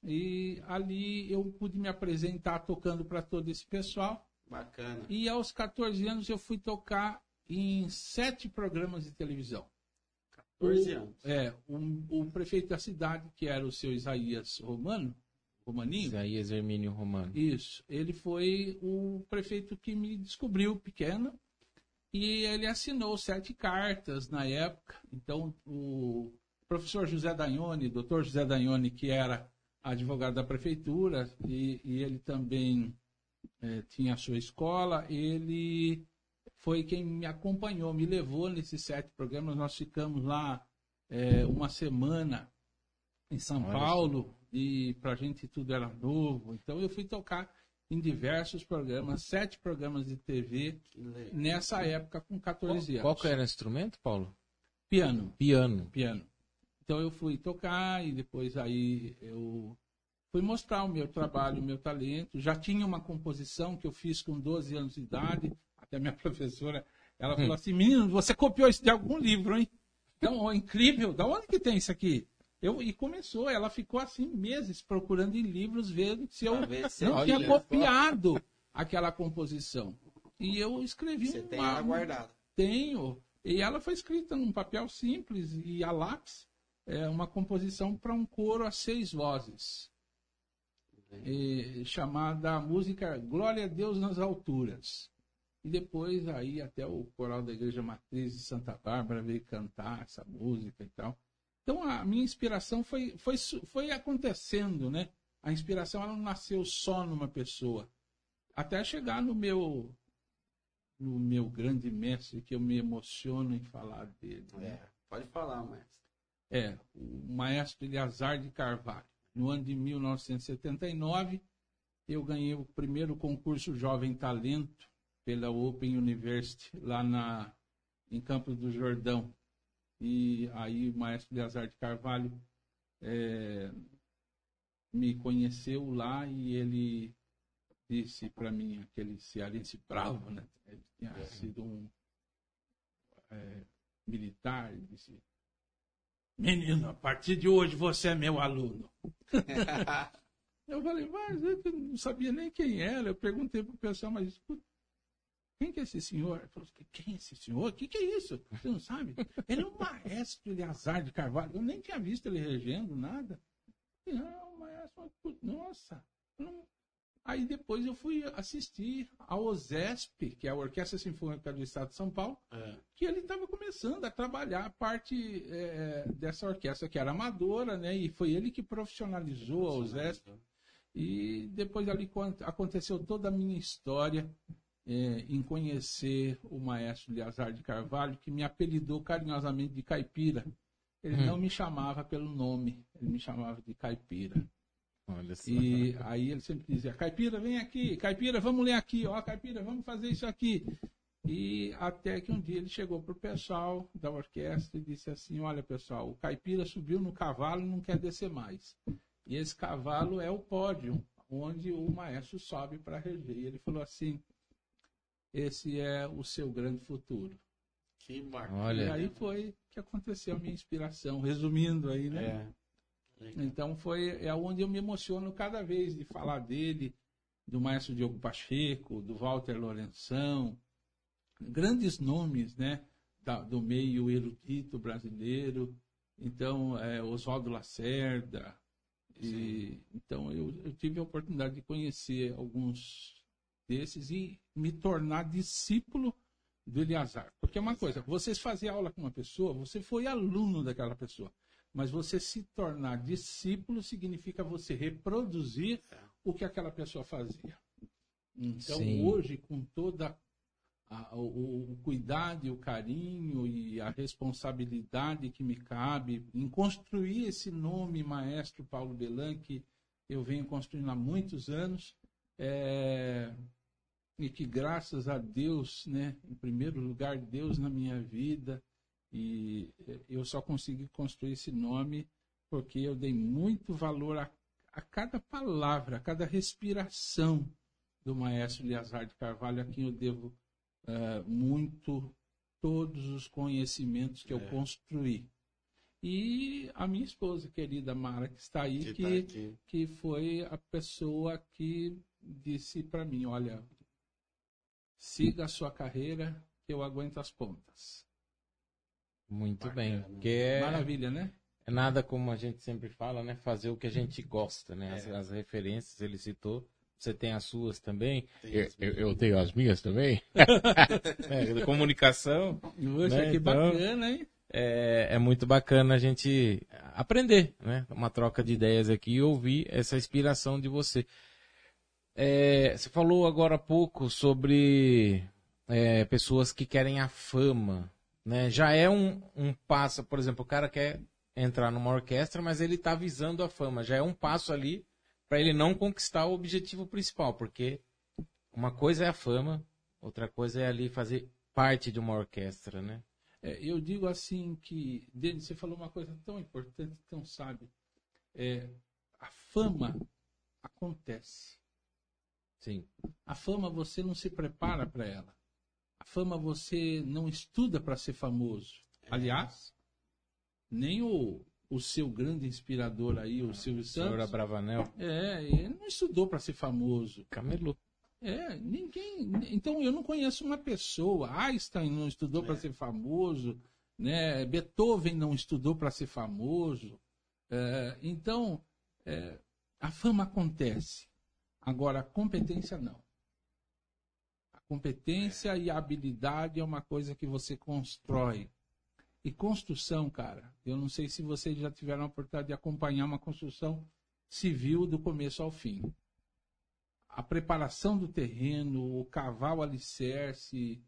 E ali eu pude me apresentar tocando para todo esse pessoal. Bacana. E aos 14 anos eu fui tocar em sete programas de televisão. 14 anos. O, é, o, o prefeito da cidade, que era o seu Isaías Romano, Romaninho. Isaías Hermínio Romano. Isso. Ele foi o prefeito que me descobriu pequeno e ele assinou sete cartas na época. Então, o professor José Daione, doutor José Daione, que era advogado da prefeitura, e, e ele também é, tinha a sua escola, ele foi quem me acompanhou, me levou nesses sete programas. Nós ficamos lá é, uma semana em São Paulo, e para a gente tudo era novo. Então, eu fui tocar em diversos programas, sete programas de TV, nessa época com 14 qual, anos. Qual era o instrumento, Paulo? Piano. Piano. Piano. Então eu fui tocar e depois aí eu fui mostrar o meu trabalho, o meu talento. Já tinha uma composição que eu fiz com 12 anos de idade, até minha professora, ela falou hum. assim, menino, você copiou isso de algum livro, hein? Então, incrível, da onde que tem isso aqui? Eu, e começou, ela ficou assim meses procurando em livros, vendo se eu se não tinha copiado aquela composição. E eu escrevi Você uma, tem ela guardada? Tenho. E ela foi escrita num papel simples e a lápis. É uma composição para um coro a seis vozes. E, chamada música Glória a Deus nas Alturas. E depois aí até o coral da Igreja Matriz de Santa Bárbara veio cantar essa música e tal. Então a minha inspiração foi, foi, foi acontecendo, né? A inspiração ela não nasceu só numa pessoa. Até chegar no meu no meu grande mestre, que eu me emociono em falar dele. Né? É, pode falar, mestre. É, o maestro Eleazar de Carvalho. No ano de 1979, eu ganhei o primeiro concurso Jovem Talento pela Open University, lá na, em Campos do Jordão. E aí o maestro Eleazar de Carvalho é, me conheceu lá e ele disse para mim, aquele cearense bravo, né? Ele tinha é. sido um é, militar, ele disse, menino, a partir de hoje você é meu aluno. eu falei, mas eu não sabia nem quem era. Eu perguntei para o pessoal, mas escuta, quem que é esse senhor? Ele falou, quem é esse senhor? O que, que é isso? Você não sabe? Ele é um maestro Eleazar de Carvalho. Eu nem tinha visto ele regendo nada. Não, maestro, nossa. Não... Aí depois eu fui assistir ao OSESP, que é a Orquestra Sinfônica do Estado de São Paulo, é. que ele estava começando a trabalhar a parte é, dessa orquestra que era amadora, né? E foi ele que profissionalizou a OSESP. E depois ali aconteceu toda a minha história é, em conhecer o maestro Eleazar de Carvalho, que me apelidou carinhosamente de Caipira. Ele hum. não me chamava pelo nome, ele me chamava de Caipira. E aí ele sempre dizia, Caipira, vem aqui, Caipira, vamos ler aqui, ó, Caipira, vamos fazer isso aqui. E até que um dia ele chegou para o pessoal da orquestra e disse assim, olha pessoal, o Caipira subiu no cavalo e não quer descer mais. E esse cavalo é o pódio, onde o maestro sobe para reger. E ele falou assim, esse é o seu grande futuro. Que bacana. Olha. E aí foi que aconteceu a minha inspiração, resumindo aí, né? É. Então foi é onde eu me emociono cada vez de falar dele, do maestro Diogo Pacheco, do Walter Lourenção, grandes nomes, né? Da, do meio erudito brasileiro. Então, é, Oswaldo Lacerda. E, então, eu, eu tive a oportunidade de conhecer alguns desses e me tornar discípulo do Eliazar. Porque é uma coisa, você fazer aula com uma pessoa, você foi aluno daquela pessoa. Mas você se tornar discípulo significa você reproduzir o que aquela pessoa fazia. Então, Sim. hoje, com toda a, o, o, cuidado e o carinho e a responsabilidade que me cabe em construir esse nome Maestro Paulo Belan, que eu venho construindo há muitos anos, é, e que graças a Deus, né, em primeiro lugar, Deus na minha vida, e eu só consegui construir esse nome porque eu dei muito valor a, a cada palavra, a cada respiração do maestro Eleazar de Carvalho, a quem eu devo uh, muito todos os conhecimentos que eu é. construí. E a minha esposa querida Mara, que está aí, que, que, tá que foi a pessoa que disse para mim: olha, siga a sua carreira, que eu aguento as pontas. Muito Bacana. bem. Que é... Maravilha, né? É nada como a gente sempre fala, né? Fazer o que a gente gosta, né? As, é. as referências ele citou. Você tem as suas também. Eu, eu, eu, tenho as minhas também. é, comunicação. Poxa, né? que então, bacana, hein? é, é muito bacana a gente aprender, né? Uma troca de ideias aqui e ouvir essa inspiração de você. É, você falou agora há pouco sobre é, pessoas que querem a fama, né? Já é um, um passo, por exemplo, o cara quer entrar numa orquestra, mas ele está visando a fama. Já é um passo ali para ele não conquistar o objetivo principal, porque uma coisa é a fama, outra coisa é ali fazer parte de uma orquestra, né? É, eu digo assim que, Denis, você falou uma coisa tão importante, tão sábia. É, a fama acontece. Sim. A fama você não se prepara para ela. A fama você não estuda para ser famoso. É. Aliás, nem o, o seu grande inspirador aí, o Silvio Santos. Senhora Bravanel. É, ele não estudou para ser famoso. Camelô. É, ninguém. Então eu não conheço uma pessoa. Einstein não estudou é. para ser famoso, né? Beethoven não estudou para ser famoso. É, então é, a fama acontece. Agora a competência não. A competência e a habilidade é uma coisa que você constrói. E construção, cara, eu não sei se vocês já tiveram a oportunidade de acompanhar uma construção civil do começo ao fim a preparação do terreno, o cavar o alicerce,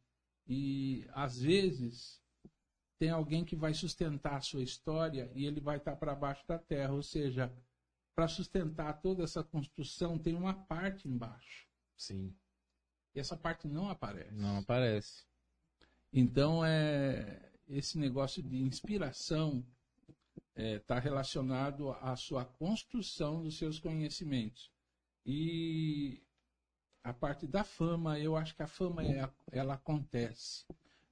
e às vezes tem alguém que vai sustentar a sua história e ele vai estar para baixo da terra, ou seja, para sustentar toda essa construção tem uma parte embaixo. Sim. E essa parte não aparece. Não aparece. Então é esse negócio de inspiração está é, tá relacionado à sua construção dos seus conhecimentos. E a parte da fama, eu acho que a fama é, ela acontece.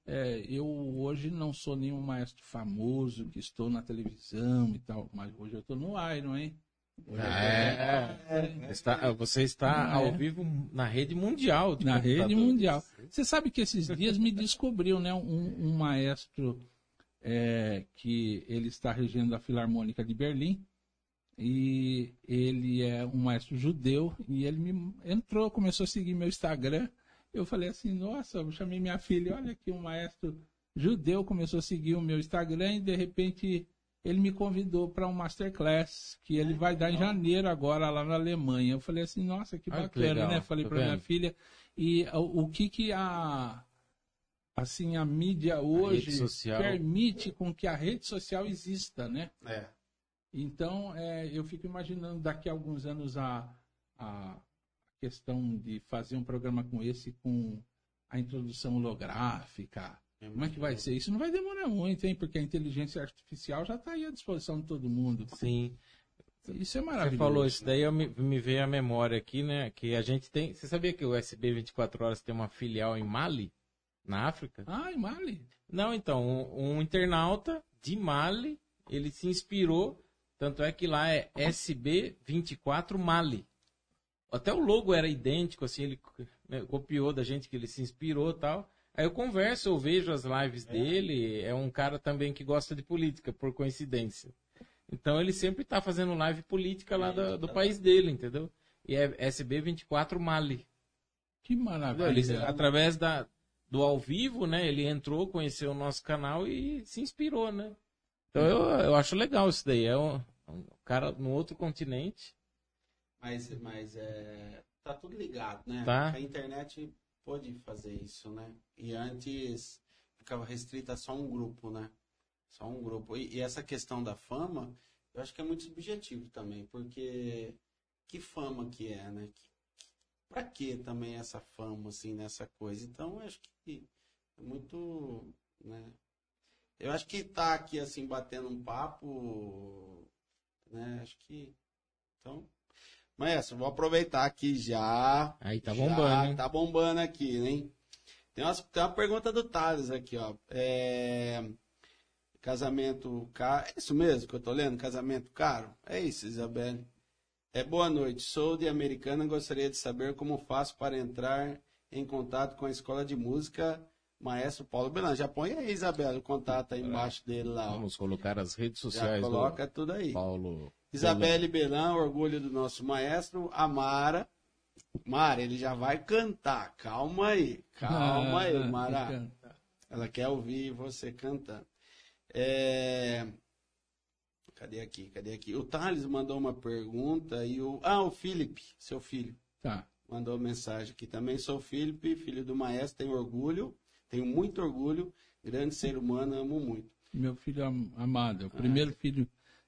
É, eu hoje não sou nenhum maestro famoso que estou na televisão e tal, mas hoje eu estou no Iron, hein? É, é, está, você está ao vivo na rede mundial. Na rede mundial. Você sabe que esses dias me descobriu, né, um, um maestro é, que ele está regendo a Filarmônica de Berlim e ele é um maestro judeu e ele me entrou, começou a seguir meu Instagram. Eu falei assim, nossa, eu chamei minha filha, olha aqui um maestro judeu começou a seguir o meu Instagram e de repente ele me convidou para um masterclass que ele vai dar em janeiro agora lá na Alemanha. Eu falei assim, nossa, que bacana, que né? Falei para minha filha e o, o, que que a assim a mídia hoje a permite com que a rede social exista, né? É. Então, é, eu fico imaginando daqui a alguns anos a, a questão de fazer um programa com esse com a introdução holográfica. É Como é que vai ser? Isso não vai demorar muito, hein? Porque a inteligência artificial já está aí à disposição de todo mundo. Sim. Isso é maravilhoso. Você falou isso daí, eu me, me veio a memória aqui, né? Que a gente tem. Você sabia que o SB 24 Horas tem uma filial em Mali, na África? Ah, em Mali? Não, então, um, um internauta de Mali, ele se inspirou tanto é que lá é SB24 Mali. Até o logo era idêntico, assim, ele né, copiou da gente que ele se inspirou tal. Aí eu converso, eu vejo as lives é. dele, é um cara também que gosta de política, por coincidência. Então ele sempre está fazendo live política lá do, do país dele, entendeu? E é SB24 Mali. Que maravilha. Ele, através da, do ao vivo, né? Ele entrou, conheceu o nosso canal e se inspirou, né? Então eu, eu acho legal isso daí. É um, um cara no outro continente. Mas, mas é, tá tudo ligado, né? Tá. A internet pôde fazer isso, né? E antes ficava restrita a só um grupo, né? Só um grupo. E, e, essa questão da fama, eu acho que é muito subjetivo também, porque que fama que é, né? Que, pra que também essa fama, assim, nessa coisa? Então, eu acho que é muito, né? Eu acho que tá aqui assim batendo um papo, né? Acho que então Maestro, vou aproveitar aqui já. Aí tá Já bombando, hein? Tá bombando aqui, hein? Tem, umas- tem uma pergunta do Thales aqui, ó. É, Casamento caro. É isso mesmo que eu tô lendo? Casamento caro? É isso, Isabelle. É boa noite. Sou de Americana. Gostaria de saber como faço para entrar em contato com a escola de música Maestro Paulo Belan. Já põe aí, Isabelle, o contato aí embaixo dele lá. ó. Vamos colocar as redes Já sociais coloca tudo do aí. Paulo. Isabelle Belan, orgulho do nosso maestro. A Mara. Mara, ele já vai cantar. Calma aí. Calma aí, Ah, Mara. encanta. Ela quer ouvir você cantando. É... Cadê aqui? Cadê aqui? O Thales mandou uma pergunta e o. Ah, o Felipe, seu filho, Tá. mandou mensagem aqui também. Sou o Felipe, filho do maestro, tenho orgulho, tenho muito orgulho, grande ser humano, amo muito. Meu filho am- amado, é o primeiro filho,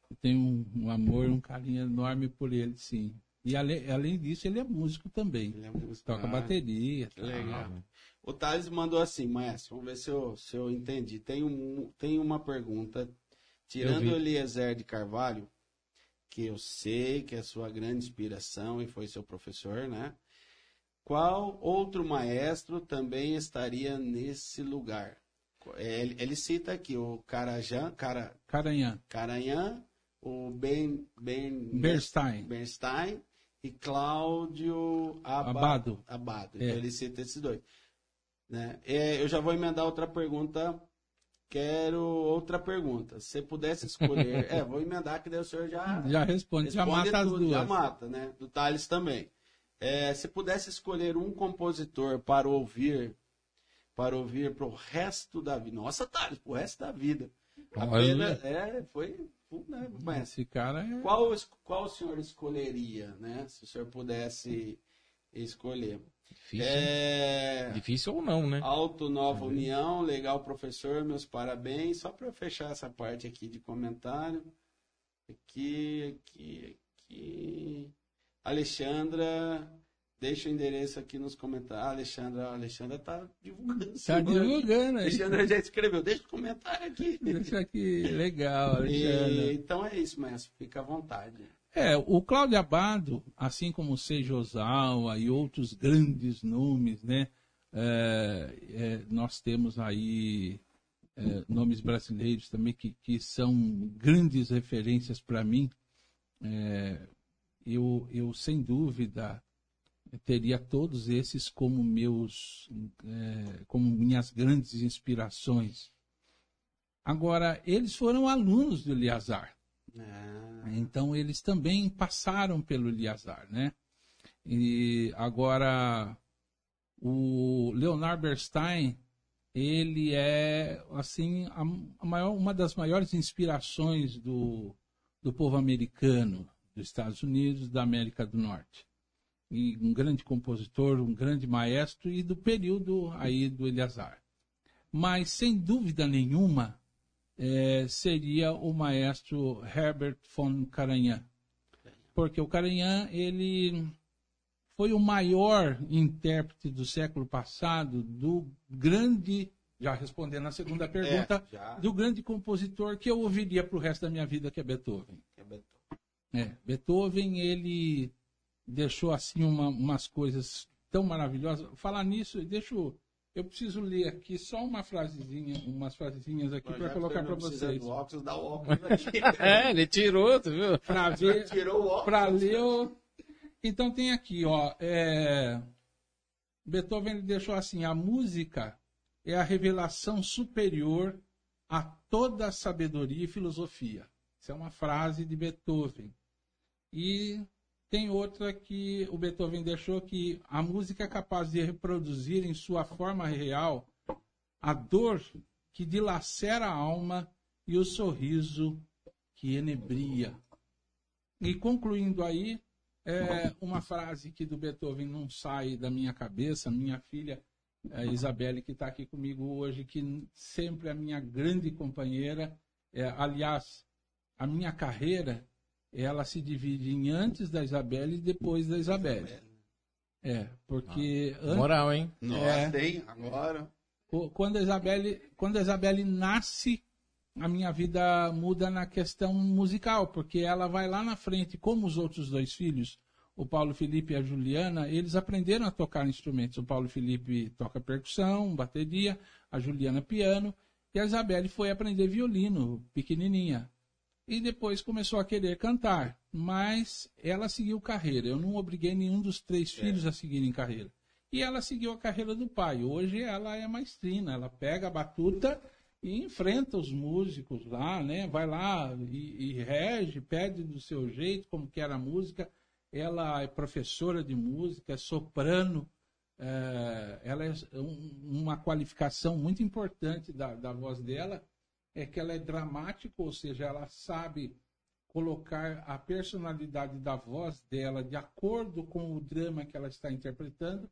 eu tenho um, um amor, um carinho enorme por ele, sim. E ale- além disso, ele é músico também. Ele é músico. Toca Ah, bateria. tal. Legal. O Thales mandou assim, maestro, vamos ver se eu, se eu entendi. Tem, um, tem uma pergunta. Tirando Eliezer de Carvalho, que eu sei que é sua grande inspiração e foi seu professor, né? Qual outro maestro também estaria nesse lugar? É, Ele, ele cita aqui o Carajan, Cara, Caranhã. Caranhã, o Ben, ben, Bernstein. Bernstein e Cláudio Aba- Abado. Abado. É. Então ele cita esses dois. Né? É, eu já vou emendar outra pergunta. Quero outra pergunta. Se pudesse escolher. é, vou emendar que daí o senhor já. Já responde, já responde mata as tudo, Já duas. mata, né? Do Thales também. É, se pudesse escolher um compositor para ouvir, para ouvir pro resto da vida. Nossa, Thales, pro resto da vida. Olha. Apenas, é, foi. Né, mas Esse cara é. qual, qual o senhor escolheria, né? Se o senhor pudesse escolher. Difícil? É... Difícil ou não, né? Alto Nova União, legal professor, meus parabéns. Só para fechar essa parte aqui de comentário. Aqui, aqui, aqui. Alexandra, deixa o endereço aqui nos comentários. Ah, Alexandra, a Alexandra tá divulgando. Tá divulgando aí. Alexandra já escreveu, deixa o comentário aqui. Deixa aqui, legal, E, Alexandre. então é isso, mestre. Fica à vontade. É, o Cláudio Abado, assim como o Ozawa e outros grandes nomes, né? é, é, nós temos aí é, nomes brasileiros também que, que são grandes referências para mim. É, eu, eu, sem dúvida, teria todos esses como meus, é, como minhas grandes inspirações. Agora, eles foram alunos do Eleazar. Ah, Então eles também passaram pelo Eleazar, né? E agora o Leonard Bernstein, ele é assim a maior, uma das maiores inspirações do, do povo americano, dos Estados Unidos, da América do Norte. E um grande compositor, um grande maestro e do período aí do Eleazar. Mas sem dúvida nenhuma, eh, seria o maestro Herbert von Karajan. Porque o Karajan, ele foi o maior intérprete do século passado do grande, já respondendo a segunda pergunta, É, do grande compositor que eu ouviria para o resto da minha vida, que é Beethoven. É, Beethoven, ele deixou assim uma- umas coisas tão maravilhosas. Falar nisso, deixa eu, eu preciso ler aqui só uma frasezinha, umas frasezinhas aqui para colocar para vocês. do óculos, dá o óculos aqui. É, ele tirou, tu viu? Para ver, Tirou o óculos. para ler. o- Então tem aqui, ó, é, Beethoven deixou assim: a música é a revelação superior a toda a sabedoria e filosofia. Isso é uma frase de Beethoven. E tem outra que o Beethoven deixou que a música é capaz de reproduzir em sua forma real a dor que dilacera a alma e o sorriso que enebria. E concluindo aí, é uma frase que do Beethoven não sai da minha cabeça, minha filha Isabelle, que está aqui comigo hoje, que sempre é a minha grande companheira. É, aliás, a minha carreira, ela se divide em antes da Isabelle e depois da Isabelle. É, porque antes, Moral, hein? Nossa, tem agora. o- quando a Isabelle, quando a Isabelle nasce, a minha vida muda na questão musical, porque ela vai lá na frente, como os outros dois filhos. o Paulo Felipe e a Juliana, eles aprenderam a tocar instrumentos. O Paulo Felipe toca percussão, bateria, a Juliana piano, e a Isabelle foi aprender violino, pequenininha. E depois começou a querer cantar, mas ela seguiu carreira. Eu não obriguei nenhum dos três é. filhos a seguirem carreira. E ela seguiu a carreira do pai. Hoje ela é maestrina, ela pega a batuta e enfrenta os músicos lá, né? Vai lá e, e rege, pede do seu jeito, como que era a música. Ela é professora de música, é soprano. É, ela é um, uma qualificação muito importante da, da voz dela é que ela é dramática, ou seja, ela sabe colocar a personalidade da voz dela de acordo com o drama que ela está interpretando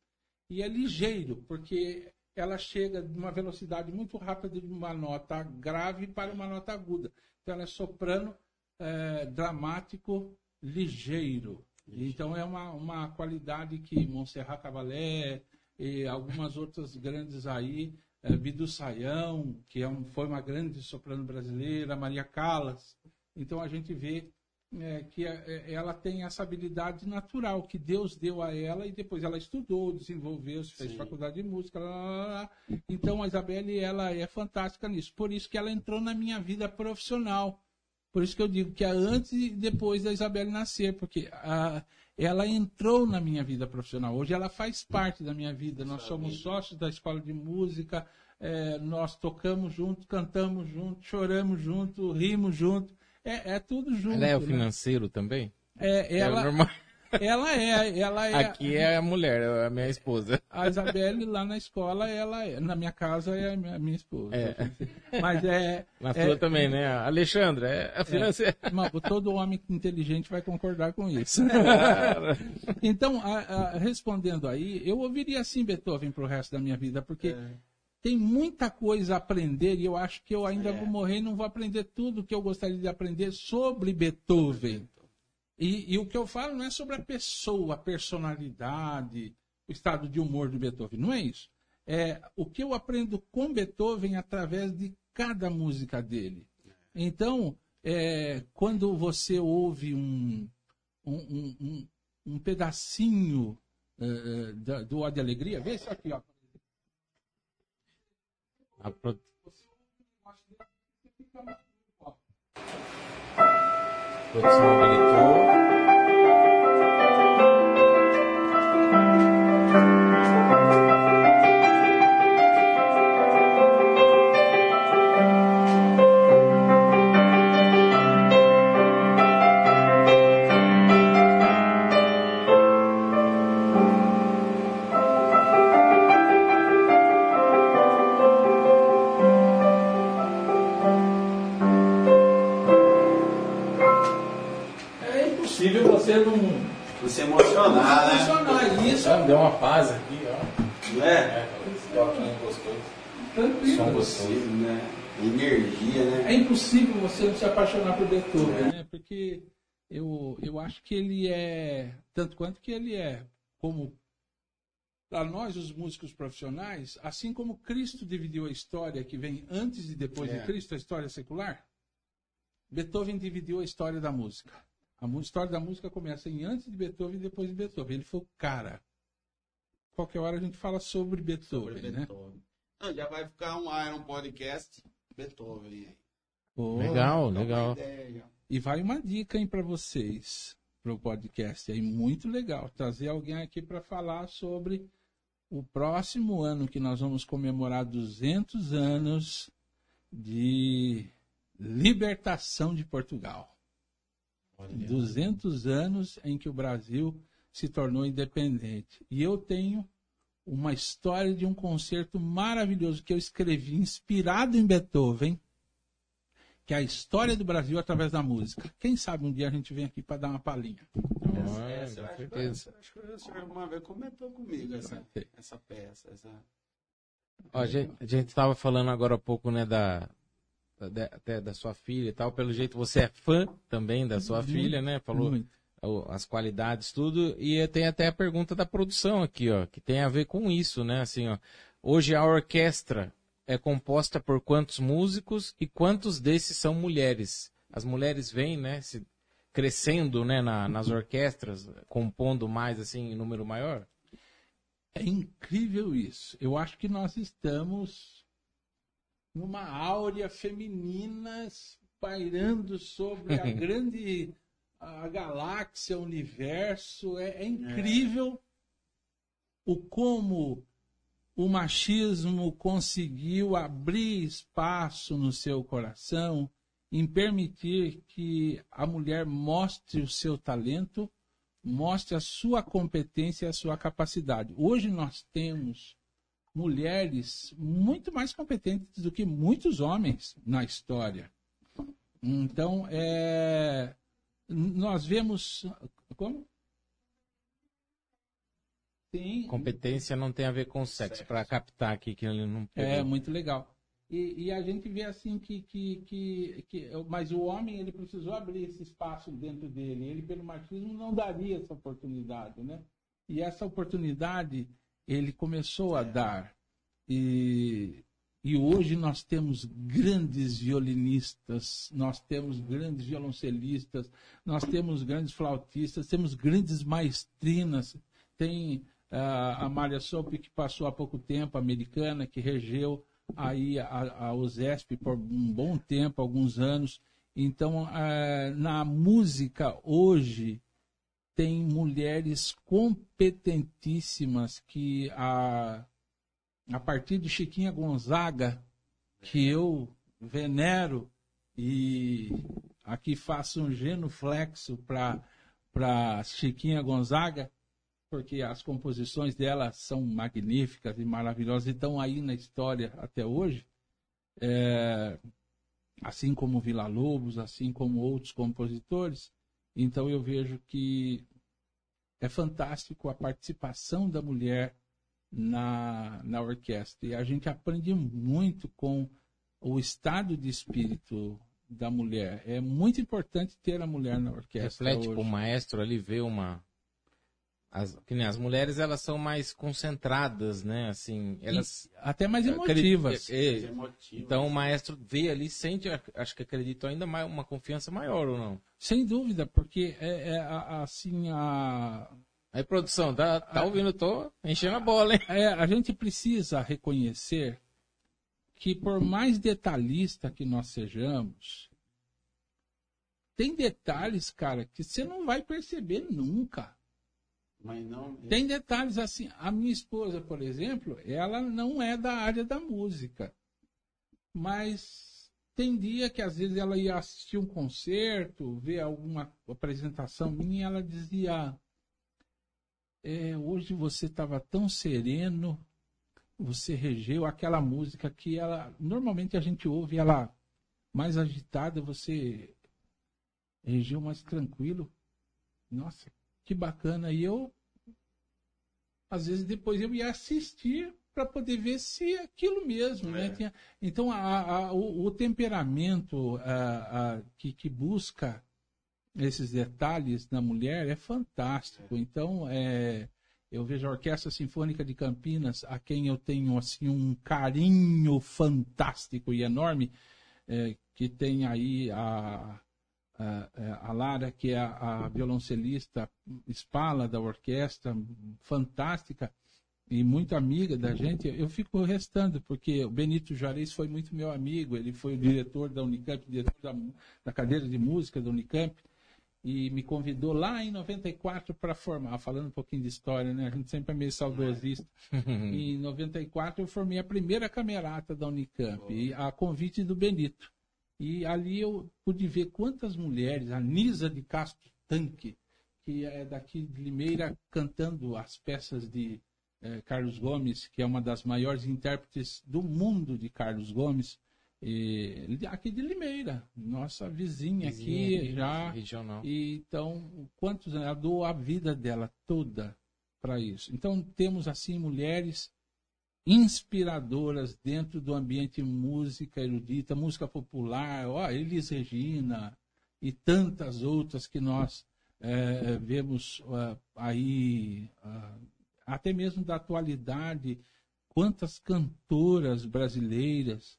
e é ligeiro, porque ela chega de uma velocidade muito rápida de uma nota grave para uma nota aguda. Então ela é soprano é, dramático ligeiro. Então é uma, uma qualidade que Montserrat Cavalé e algumas outras grandes aí, é, Bidu Saião, que é um, foi uma grande soprano brasileira, Maria Callas. Então a gente vê é, que é, é, ela tem essa habilidade natural que Deus deu a ela e depois ela estudou, desenvolveu, fez Sim. faculdade de música. Lá, lá, lá. Então a Isabelle ela é fantástica nisso. Por isso que ela entrou na minha vida profissional. Por isso que eu digo que é antes e depois da Isabelle nascer, porque a, ela entrou na minha vida profissional. Hoje ela faz parte da minha vida. Nós somos sócios da escola de música, é, nós tocamos junto, cantamos junto, choramos junto, rimos junto. É, é tudo junto. Ela é o né? financeiro também? É, ela, é normal. Ela é, ela é. Aqui é a mulher, é a minha esposa. A Isabelle lá na escola, ela é, na minha casa é a minha, a minha esposa. É. Mas é. Na é, sua também, né? A Alexandra, é a é. financeira. É, todo homem inteligente vai concordar com isso. então, a, a, respondendo aí, eu ouviria sim Beethoven pro resto da minha vida, porque é tem muita coisa a aprender e eu acho que eu ainda é. vou morrer e não vou aprender tudo que eu gostaria de aprender sobre Beethoven. E, e, o que eu falo não é sobre a pessoa, a personalidade, o estado de humor de Beethoven, não é isso. É o que eu aprendo com Beethoven através de cada música dele. Então, é, quando você ouve um, um, um, um pedacinho uh, do Ode Alegria, vê isso aqui, ó. A pro... Produção habilitou. Impossível você não se apaixonar por Beethoven, é. né? Porque eu, eu acho que ele é, tanto quanto que ele é, como para nós, os músicos profissionais, assim como Cristo dividiu a história que vem antes e depois é. de Cristo, a história secular, Beethoven dividiu a história da música. A história da música começa em antes de Beethoven e depois de Beethoven. Ele foi o cara. Qualquer hora a gente fala sobre Beethoven, sobre né? Beethoven. Não, já vai ficar um Iron Podcast Beethoven. Legal, legal. E vai uma dica aí para vocês, para o podcast aí, muito legal. Trazer alguém aqui para falar sobre o próximo ano que nós vamos comemorar 200 anos de libertação de Portugal. 200 anos em que o Brasil se tornou independente. E eu tenho uma história de um concerto maravilhoso que eu escrevi, inspirado em Beethoven, que é a história do Brasil através da música. Quem sabe um dia a gente vem aqui para dar uma palhinha. Essa, essa, certeza. Acho que o senhor uma vez comentou comigo essa, essa peça. Essa... Ó, a gente estava falando agora há pouco né, da, até da sua filha e tal. Pelo jeito você é fã também da sua muito, filha, né? Falou muito. as qualidades, tudo. E tem até a pergunta da produção aqui, ó, que tem a ver com isso, né? Assim, ó. Hoje a orquestra é composta por quantos músicos e quantos desses são mulheres? As mulheres vêm, né? Se crescendo, né, na- nas orquestras, compondo mais, assim, em número maior? É incrível isso. Eu acho que nós estamos numa áurea feminina pairando sobre a grande a galáxia, o universo. É, é incrível o como o machismo conseguiu abrir espaço no seu coração em permitir que a mulher mostre o seu talento, mostre a sua competência e a sua capacidade. Hoje nós temos mulheres muito mais competentes do que muitos homens na história. Então, é, nós vemos. Como? Sim, Competência não tem a ver com sexo, para captar aqui que ele não É, pegou. muito legal. E, e a gente vê assim que, que, que, que- Mas o homem ele precisou abrir esse espaço dentro dele. Ele, pelo machismo, não daria essa oportunidade, né? E essa oportunidade ele começou a dar. E, e hoje nós temos grandes violinistas, nós temos grandes violoncelistas, nós temos grandes flautistas, temos grandes maestrinas. Tem a Maria Soap, que passou há pouco tempo, americana, que regeu aí a, a por um bom tempo, alguns anos. Então, ah, na música hoje, tem mulheres competentíssimas que a, a partir de Chiquinha Gonzaga, que eu venero e aqui faço um genuflexo para Chiquinha Gonzaga, porque as composições dela são magníficas e maravilhosas e estão aí na história até hoje. É, assim como Vila Lobos, assim como outros compositores. Então eu vejo que é fantástico a participação da mulher na, na orquestra. E a gente aprende muito com o estado de espírito da mulher. É muito importante ter a mulher na orquestra. Reflete hoje. com o maestro ali, vê uma. As, que nem as mulheres, elas são mais concentradas, né? Assim, elas. Até mais emotivas. é, emotivo. então o maestro vê ali, sente, acho que acredito ainda mais uma confiança maior ou não? Sem dúvida, porque é, é a- a- assim a, Aí, produção, tá, tá ouvindo? Tô enchendo a bola, hein? é, a gente precisa reconhecer que por mais detalhista que nós sejamos, tem detalhes, cara, que você não vai perceber nunca. Mas não. Tem detalhes assim. A minha esposa, por exemplo, ela não é da área da música. Mas tem dia que às vezes ela ia assistir um concerto, ver alguma apresentação minha, e ela dizia: "É, hoje você estava tão sereno, você regeu aquela música que ela normalmente a gente ouve ela mais agitada, você regeu mais tranquilo. Nossa, que bacana. E eu, às vezes, depois eu ia assistir para poder ver se é aquilo mesmo, né? É. Tinha- então, a- a- o, o temperamento a- a- que, que busca esses detalhes na mulher é fantástico. Então, é, eu vejo a Orquestra Sinfônica de Campinas, a quem eu tenho assim um carinho fantástico e enorme, é, que tem aí a, a, a Lara, que é a, a violoncelista espala da orquestra, fantástica e muito amiga da gente, eu fico restando, porque o Benito Juarez foi muito meu amigo, ele foi o diretor da Unicamp, diretor da, da cadeira de música da Unicamp, e me convidou lá em 94 para formar, falando um pouquinho de história, né? A gente sempre é meio saudosista. em 94 eu formei a primeira camerata da Unicamp, e a convite do Benito. E ali eu pude ver quantas mulheres, a Nisa de Castro Tanque, que é daqui de Limeira, cantando as peças de eh, Carlos Gomes, que é uma das maiores intérpretes do mundo de Carlos Gomes, e, aqui de Limeira, nossa vizinha, Vizinha aqui já. Regional. E, então, quantos ela doou a vida dela toda para isso. Então, temos assim mulheres inspiradoras dentro do ambiente música erudita, música popular, ó, Elis Regina e tantas outras que nós eh, vemos ah, aí, ah, até mesmo da atualidade, quantas cantoras brasileiras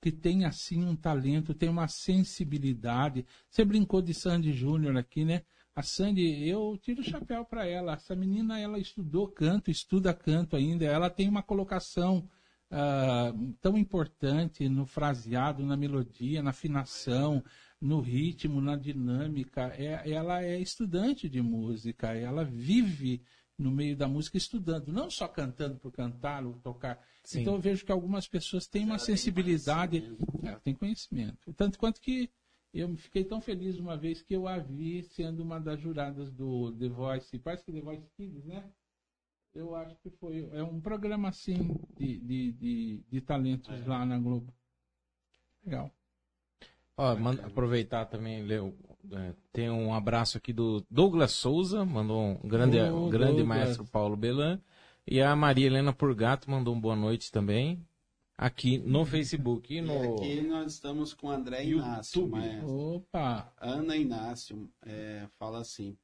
que tem assim um talento, tem uma sensibilidade. Você brincou de Sandy Júnior aqui, né? A Sandy, eu tiro o chapéu para ela. Essa menina, ela estudou canto, estuda canto ainda. Ela tem uma colocação uh, tão importante no fraseado, na melodia, na afinação, no ritmo, na dinâmica. É, ela é estudante de música. Ela vive no meio da música estudando, não só cantando por cantar ou tocar. Sim. Então eu vejo que algumas pessoas têm uma sensibilidade, tem ela tem conhecimento. Tanto quanto que eu fiquei tão feliz uma vez que eu a vi sendo uma das juradas do The Voice, parece que The Voice Kids, né? Eu acho que foi. É um programa assim de, de, de, de talentos é. lá na Globo. Legal. Ó, manda, aproveitar também, Leo, é, tem um abraço aqui do Douglas Souza, mandou um grande, oh, grande maestro Paulo Belan. E a Maria Helena Purgato mandou um boa noite também. Aqui no Facebook. E no... E aqui nós estamos com o André Inácio, maestro. Opa! Ana Inácio é, fala assim: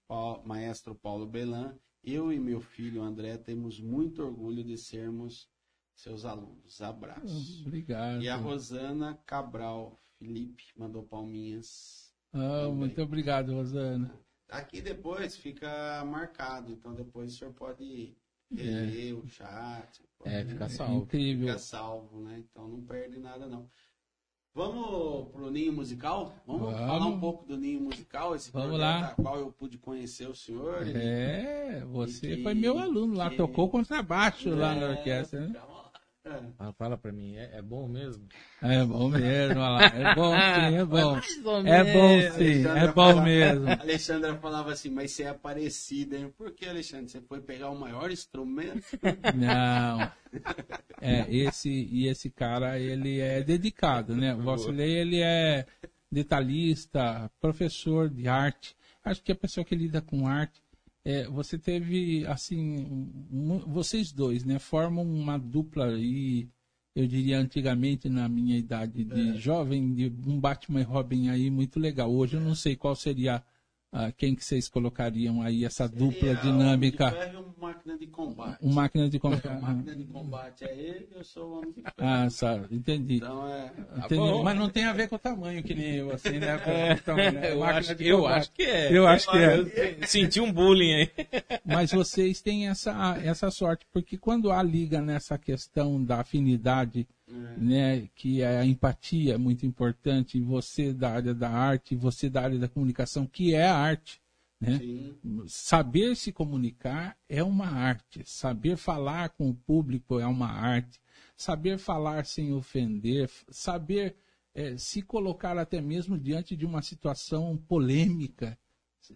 Maestro Paulo Belan, eu e meu filho André temos muito orgulho de sermos seus alunos. Abraços. Obrigado. E a Rosana Cabral Felipe mandou palminhas. Oh, muito obrigado, Rosana. Aqui depois fica marcado, então depois o senhor pode reler é. o chat. É, fica salvo. Incrível. Fica salvo, né? Então não perde nada, não. Vamos pro Ninho Musical? Vamos, Vamos, falar um pouco do Ninho Musical, esse Vamos lá. qual eu pude conhecer o senhor. É, você que, foi meu aluno lá, que, tocou contrabaixo é, lá na orquestra, né? É. Fala pra mim, é, é, bom mesmo? É bom mesmo, olha lá. É bom sim, é bom. É bom sim, é bom mesmo. A Alexandra falava assim, mas você é parecido, hein? Por que, Alexandre? Você foi pegar o maior instrumento? Não. É, esse, e esse cara, ele é dedicado, né? O Vassilei, ele é detalhista, professor de arte. Acho que a pessoa que lida com arte é, você teve, assim, vocês dois, né, formam uma dupla aí, eu diria antigamente, na minha idade de é. jovem, de um Batman e Robin aí muito legal. Hoje eu não sei qual seria ah, quem que vocês colocariam aí essa Seria dupla dinâmica? uma máquina de combate. Um máquina de combate. a máquina de combate é ele, eu sou o homem de ferro. Ah, sabe, entendi. Então é. Entendi. Mas não tem a ver com o tamanho que nem eu, assim, né? É, então, né? Eu, acho, eu acho que é. Eu acho que é. Senti um bullying aí. Mas vocês têm essa, essa sorte, porque quando há liga nessa questão da afinidade. Né, que a empatia é muito importante, você da área da arte, você da área da comunicação, que é a arte. Né? Saber se comunicar é uma arte, saber falar com o público é uma arte, saber falar sem ofender, saber é, se colocar até mesmo diante de uma situação polêmica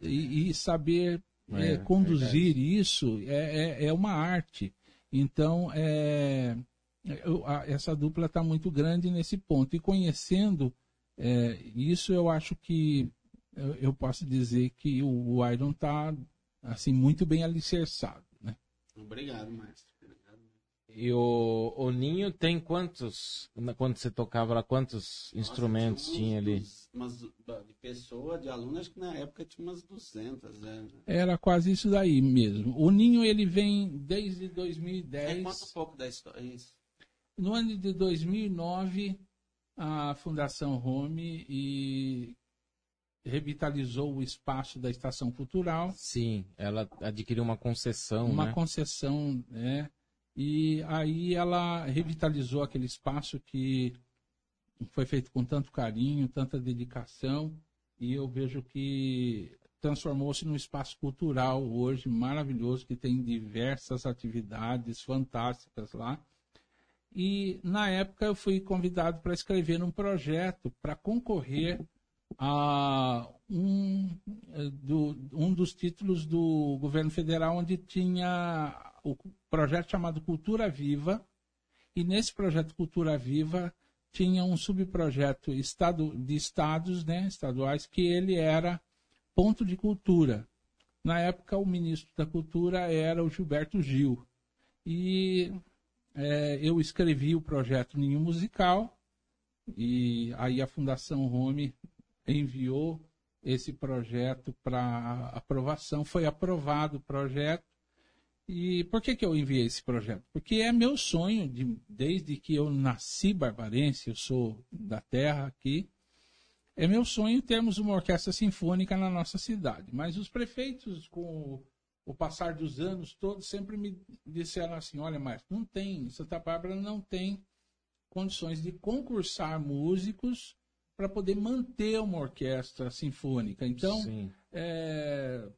e, e saber é, é, conduzir isso é, é, é, uma arte. Então, é, eu, a, essa dupla está muito grande nesse ponto. E conhecendo é, isso, eu acho que eu, eu, posso dizer que o, o Iron está assim, muito bem alicerçado. Né? Obrigado, mestre. E o, o Ninho tem quantos, quando você tocava lá, quantos Nossa, instrumentos tinha, tinha ali? Umas, de pessoa, de aluno, acho que na época tinha umas 200. Né? Era quase isso daí mesmo. O Ninho, ele vem desde 2010. É, conta um pouco da história, isso. No ano de 2009, a Fundação Home e revitalizou o espaço da Estação Cultural. Sim, ela adquiriu uma concessão. Uma né? concessão, né? E aí ela revitalizou aquele espaço que foi feito com tanto carinho, tanta dedicação, e eu vejo que transformou-se num espaço cultural hoje maravilhoso, que tem diversas atividades fantásticas lá. E na época eu fui convidado para escrever um projeto para concorrer a um, do, um dos títulos do governo federal, onde tinha o projeto chamado Cultura Viva. E nesse projeto Cultura Viva tinha um subprojeto estado, de estados né, estaduais que ele era ponto de cultura. Na época, o ministro da Cultura era o Gilberto Gil. E é, eu escrevi o projeto Ninho Musical e aí a Fundação Home enviou esse projeto para aprovação. Foi aprovado o projeto E por que, que eu enviei esse projeto? Porque é meu sonho, de, desde que eu nasci barbarense, eu sou da terra aqui, é meu sonho termos uma orquestra sinfônica na nossa cidade. Mas os prefeitos, com o passar dos anos todos, sempre me disseram assim: olha, mas não tem, Santa Bárbara não tem condições de concursar músicos para poder manter uma orquestra sinfônica. Então, é,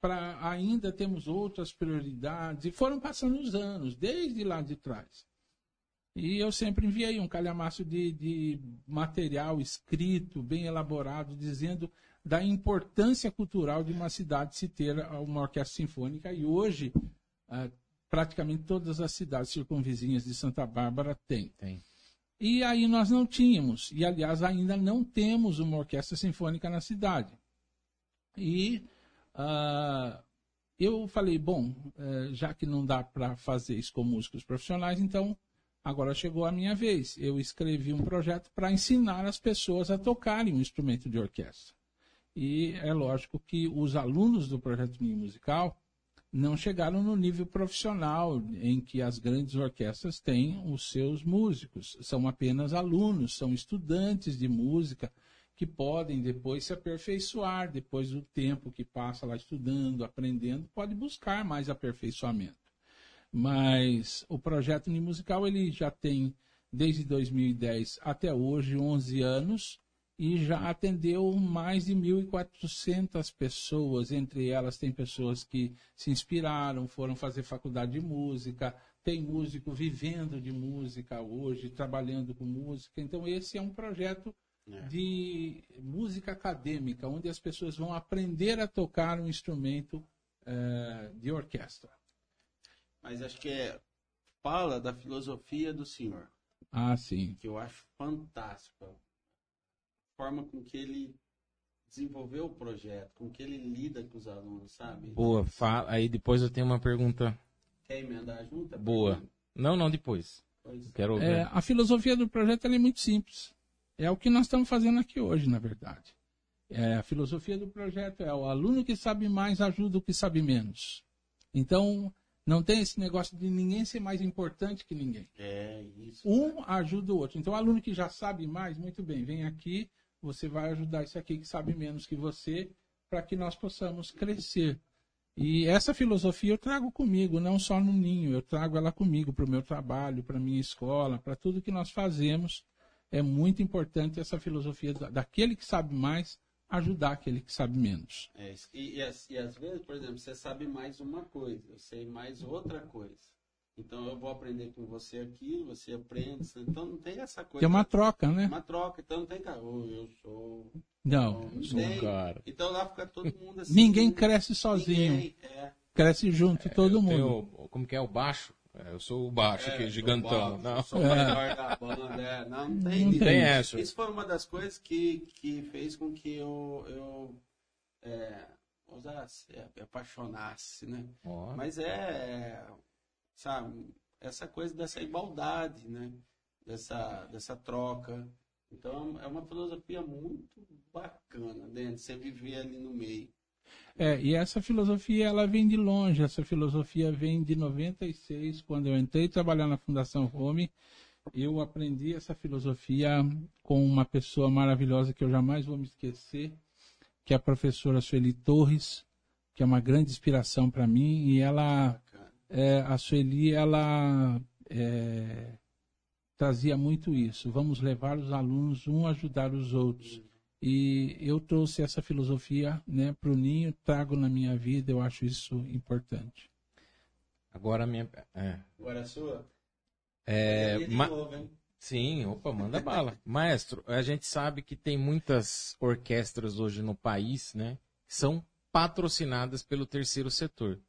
para ainda temos outras prioridades e foram passando os anos desde lá de trás. E eu sempre enviei um calhamaço de, de material escrito, bem elaborado, dizendo da importância cultural de uma cidade se ter uma orquestra sinfônica. E hoje, ah, praticamente todas as cidades circunvizinhas de Santa Bárbara têm. Tem. E aí nós não tínhamos, e aliás ainda não temos uma orquestra sinfônica na cidade. E uh, eu falei, bom, uh, já que não dá para fazer isso com músicos profissionais, então agora chegou a minha vez. Eu escrevi um projeto para ensinar as pessoas a tocarem um instrumento de orquestra. E é lógico que os alunos do projeto Ninho Musical não chegaram no nível profissional em que as grandes orquestras têm os seus músicos. São apenas alunos, são estudantes de música que podem depois se aperfeiçoar, depois do tempo que passa lá estudando, aprendendo, pode buscar mais aperfeiçoamento. Mas o projeto Unimusical ele já tem desde 2010 até hoje 11 anos e já atendeu mais de 1.400 pessoas. Entre elas, tem pessoas que se inspiraram, foram fazer faculdade de música, tem músico vivendo de música hoje, trabalhando com música. Então, esse é um projeto é. de música acadêmica, onde as pessoas vão aprender a tocar um instrumento é, de orquestra. Mas acho que é, fala da filosofia do senhor. Ah, sim. Que eu acho fantástico forma com que ele desenvolveu o projeto, com que ele lida com os alunos, sabe? Boa, fala. Aí depois eu tenho uma pergunta. Quer emendar junto? Boa. Não, não, depois. Pois. Quero ouvir. É, a filosofia do projeto é muito simples. É o que nós estamos fazendo aqui hoje, na verdade. É, a filosofia do projeto é o aluno que sabe mais ajuda o que sabe menos. Então, não tem esse negócio de ninguém ser mais importante que ninguém. É isso. Um ajuda o outro. Então, o aluno que já sabe mais, muito bem, vem aqui, você vai ajudar esse aqui que sabe menos que você, para que nós possamos crescer. E essa filosofia eu trago comigo, não só no ninho, eu trago ela comigo para o meu trabalho, para a minha escola, para tudo que nós fazemos. É muito importante essa filosofia daquele que sabe mais ajudar aquele que sabe menos. É, e, e, e às vezes, por exemplo, você sabe mais uma coisa, eu sei mais outra coisa. Então eu vou aprender com você aquilo, você aprende. Então não tem essa coisa. Tem uma troca, né? Uma troca. Então não tem cara. Oh, eu sou. Não, não, sou um cara. Então lá fica todo mundo assim. Ninguém cresce sozinho. Ninguém, é. Cresce junto, é, todo mundo. Tenho, como que é o baixo? É, eu sou o baixo, é, que é gigantão. não. Sou o melhor da banda. É. Não, não tem, não tem essa. Isso foi uma das coisas que, que fez com que eu, eu é, usasse, apaixonasse, né? Oh. Mas é, sabe, essa coisa dessa igualdade, né? Dessa, dessa troca. Então é uma filosofia muito bacana, dentro, você viver ali no meio. É, e essa filosofia ela vem de longe, essa filosofia vem de 96, quando eu entrei trabalhar na Fundação Home, eu aprendi essa filosofia com uma pessoa maravilhosa que eu jamais vou me esquecer, que é a professora Sueli Torres, que é uma grande inspiração para mim, e ela é, a Sueli, ela é, trazia muito isso. Vamos levar os alunos um a ajudar os outros. E eu trouxe essa filosofia né, para o Ninho, trago na minha vida, eu acho isso importante. Agora a minha. É. Agora a sua? É, ma... novo, Sim, opa, manda bala. Maestro, a gente sabe que tem muitas orquestras hoje no país, né? Que são patrocinadas pelo terceiro setor.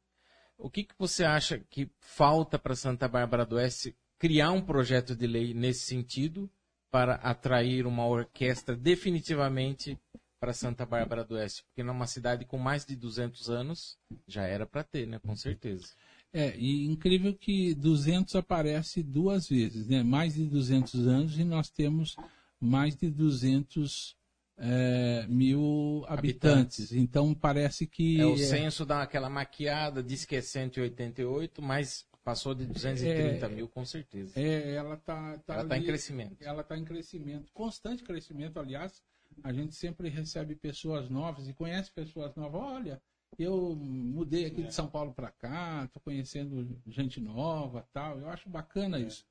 O que, que você acha que falta para Santa Bárbara do Oeste criar um projeto de lei nesse sentido para atrair uma orquestra definitivamente para Santa Bárbara do Oeste? Porque numa cidade com mais de 200 anos já era para ter, né? Com certeza. É, e incrível que 200 aparece duas vezes, né? Mais de 200 anos e nós temos mais de 200 é, mil habitantes. Habitantes. Então parece que É, o censo dá aquela maquiada, diz que é 188, mas passou de 230 mil com certeza. é, ela está tá Ela está em crescimento. ela está em crescimento, constante crescimento, aliás, a gente sempre recebe pessoas novas e conhece pessoas novas. Olha, eu mudei aqui de São Paulo para cá, estou conhecendo gente nova, tal. Eu acho bacana isso.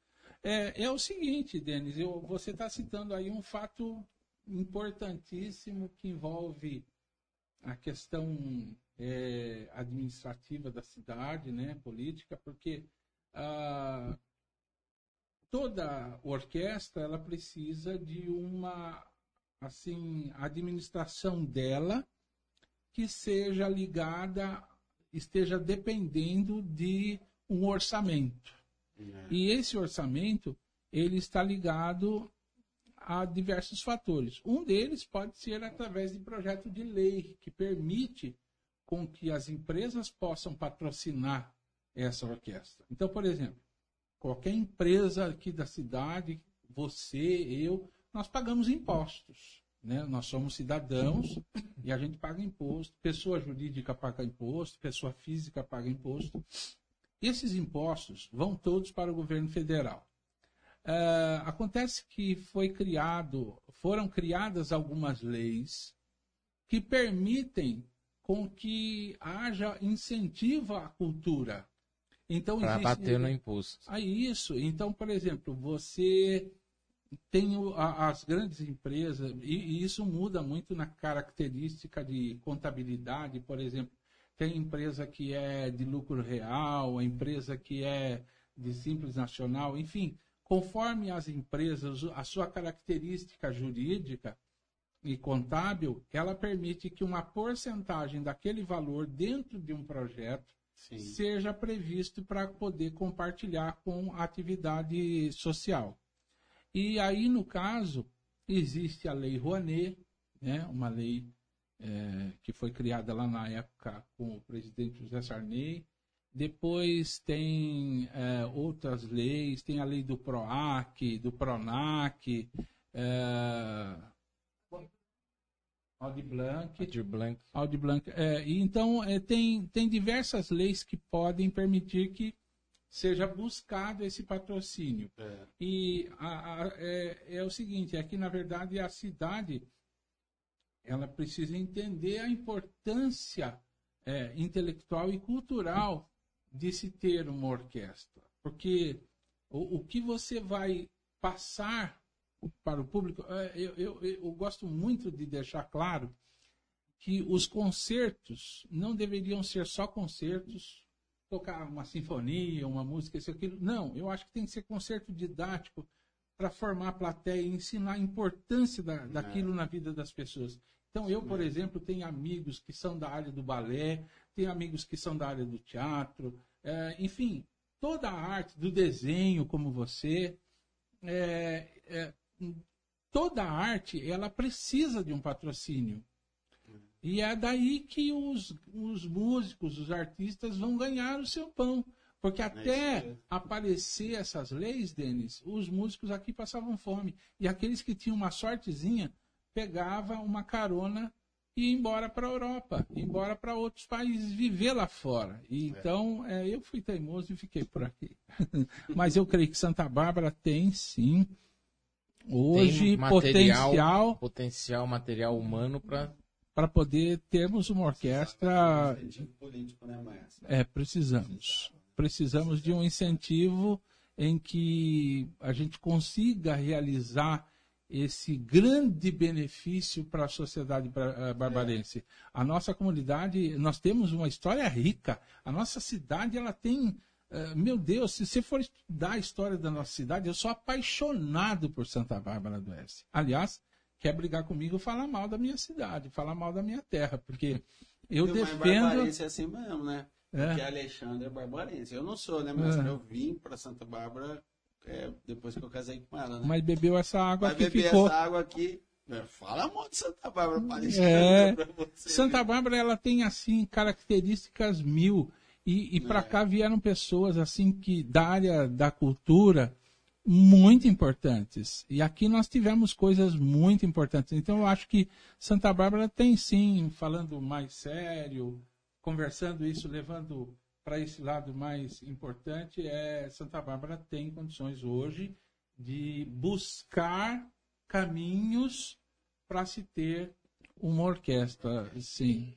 É, é o seguinte, Denis, eu, você está citando aí um fato importantíssimo que envolve a questão é, administrativa da cidade, né, política, porque ah, toda orquestra ela precisa de uma assim administração dela que seja ligada esteja dependendo de um orçamento. E esse orçamento ele está ligado a diversos fatores um deles pode ser através de projeto de lei que permite com que as empresas possam patrocinar essa orquestra então por exemplo qualquer empresa aqui da cidade, você, eu, nós pagamos impostos. Né? Nós somos cidadãos e a gente paga imposto. Pessoa jurídica paga imposto, pessoa física paga imposto. Esses impostos vão todos para o governo federal. Ah, acontece que foi criado, foram criadas algumas leis que permitem com que haja incentivo à cultura. Então Para bater no imposto. ah, isso. Então, por exemplo, você tem as grandes empresas, e, e isso muda muito na característica de contabilidade, por exemplo. Tem empresa que é de lucro real, a empresa que é de simples nacional, enfim, conforme as empresas, a sua característica jurídica e contábil, ela permite que uma porcentagem daquele valor dentro de um projeto Sim. seja previsto para poder compartilhar com a atividade social. E aí, no caso, existe a Lei Rouanet, né, uma lei eh, que foi criada lá na época com o presidente José Sarney. Depois tem eh, outras leis, tem a lei do PROAC, do PRONAC, eh, Aldi Blanc, Aldir Blanc. Audi Blanc. É, e então, é, tem, tem diversas leis que podem permitir que seja buscado esse patrocínio. É. E a- a- é, é o seguinte, é que, na verdade, a cidade ela precisa entender a importância é, intelectual e cultural de se ter uma orquestra. Porque o, o que você vai passar para o público, é, eu, eu, eu gosto muito de deixar claro que os concertos não deveriam ser só concertos, tocar uma sinfonia, uma música, isso aquilo. Não, eu acho que tem que ser concerto didático para formar a plateia e ensinar a importância da, daquilo na vida das pessoas. Então, eu, por exemplo, tenho amigos que são da área do balé, tenho amigos que são da área do teatro, eh, enfim, toda a arte do desenho, como você, é, é, toda a arte ela precisa de um patrocínio. E é daí que os, os músicos, os artistas vão ganhar o seu pão. Porque até mesmo. aparecer essas leis, Denis, os músicos aqui passavam fome. E aqueles que tinham uma sortezinha, pegava uma carona e ia embora para a Europa, ia embora para outros países, viver lá fora. E, Então, é, eu fui teimoso e fiquei por aqui. Mas eu creio que Santa Bárbara tem, sim, hoje, Tem material, potencial potencial material humano para para poder termos uma orquestra. Incentivo político, né, Maestro? É, precisamos. Precisamos de um incentivo em que a gente consiga realizar esse grande benefício para a sociedade eh, barbarense. A nossa comunidade, nós temos uma história rica. A nossa cidade, ela tem. eh, meu Deus, se você for estudar a história da nossa cidade, eu sou apaixonado por Santa Bárbara do Oeste. Aliás, quer brigar comigo, falar mal da minha cidade, falar mal da minha terra, porque eu mas defendo. Barbarense é assim mesmo, né? É. Porque Alexandre é barbarense. Eu não sou, né, mas É. eu vim para Santa Bárbara é, depois que eu casei com ela, né? Mas bebeu essa água que beber ficou. essa água aqui. É, Fala muito de Santa Bárbara Alexandre. É. pra você, Santa né? Bárbara ela tem assim características mil e, e para É. cá vieram pessoas assim que da área da cultura muito importantes. E aqui nós tivemos coisas muito importantes. Então eu acho que Santa Bárbara tem sim, falando mais sério, conversando isso, levando para esse lado mais importante, é Santa Bárbara tem condições hoje de buscar caminhos para se ter uma orquestra, sim.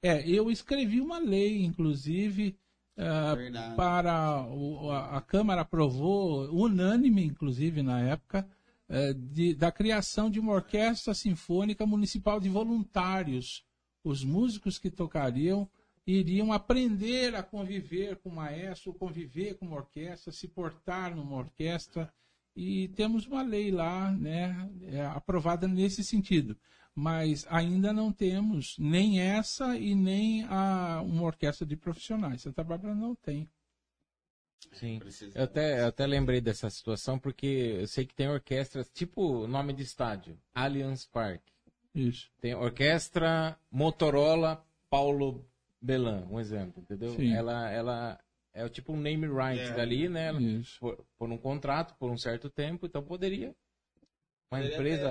É, eu escrevi uma lei, inclusive, uh, para o, a, a, Câmara aprovou, unânime, inclusive, na época, uh, de, da criação de uma orquestra sinfônica municipal de voluntários. Os músicos que tocariam iriam aprender a conviver com o maestro, conviver com uma orquestra, se portar numa orquestra. E temos uma lei lá, né, é, aprovada nesse sentido. Mas ainda não temos nem essa e nem a, uma orquestra de profissionais. Santa Bárbara não tem. Sim. Eu até, eu até lembrei dessa situação porque eu sei que tem orquestras, tipo nome de estádio, Allianz Parque. Isso. Tem orquestra Motorola Paulo Belan, um exemplo, entendeu? Sim. Ela, ela é o tipo um name right é. dali, né? Por, por, um contrato, por um certo tempo, então poderia uma poderia empresa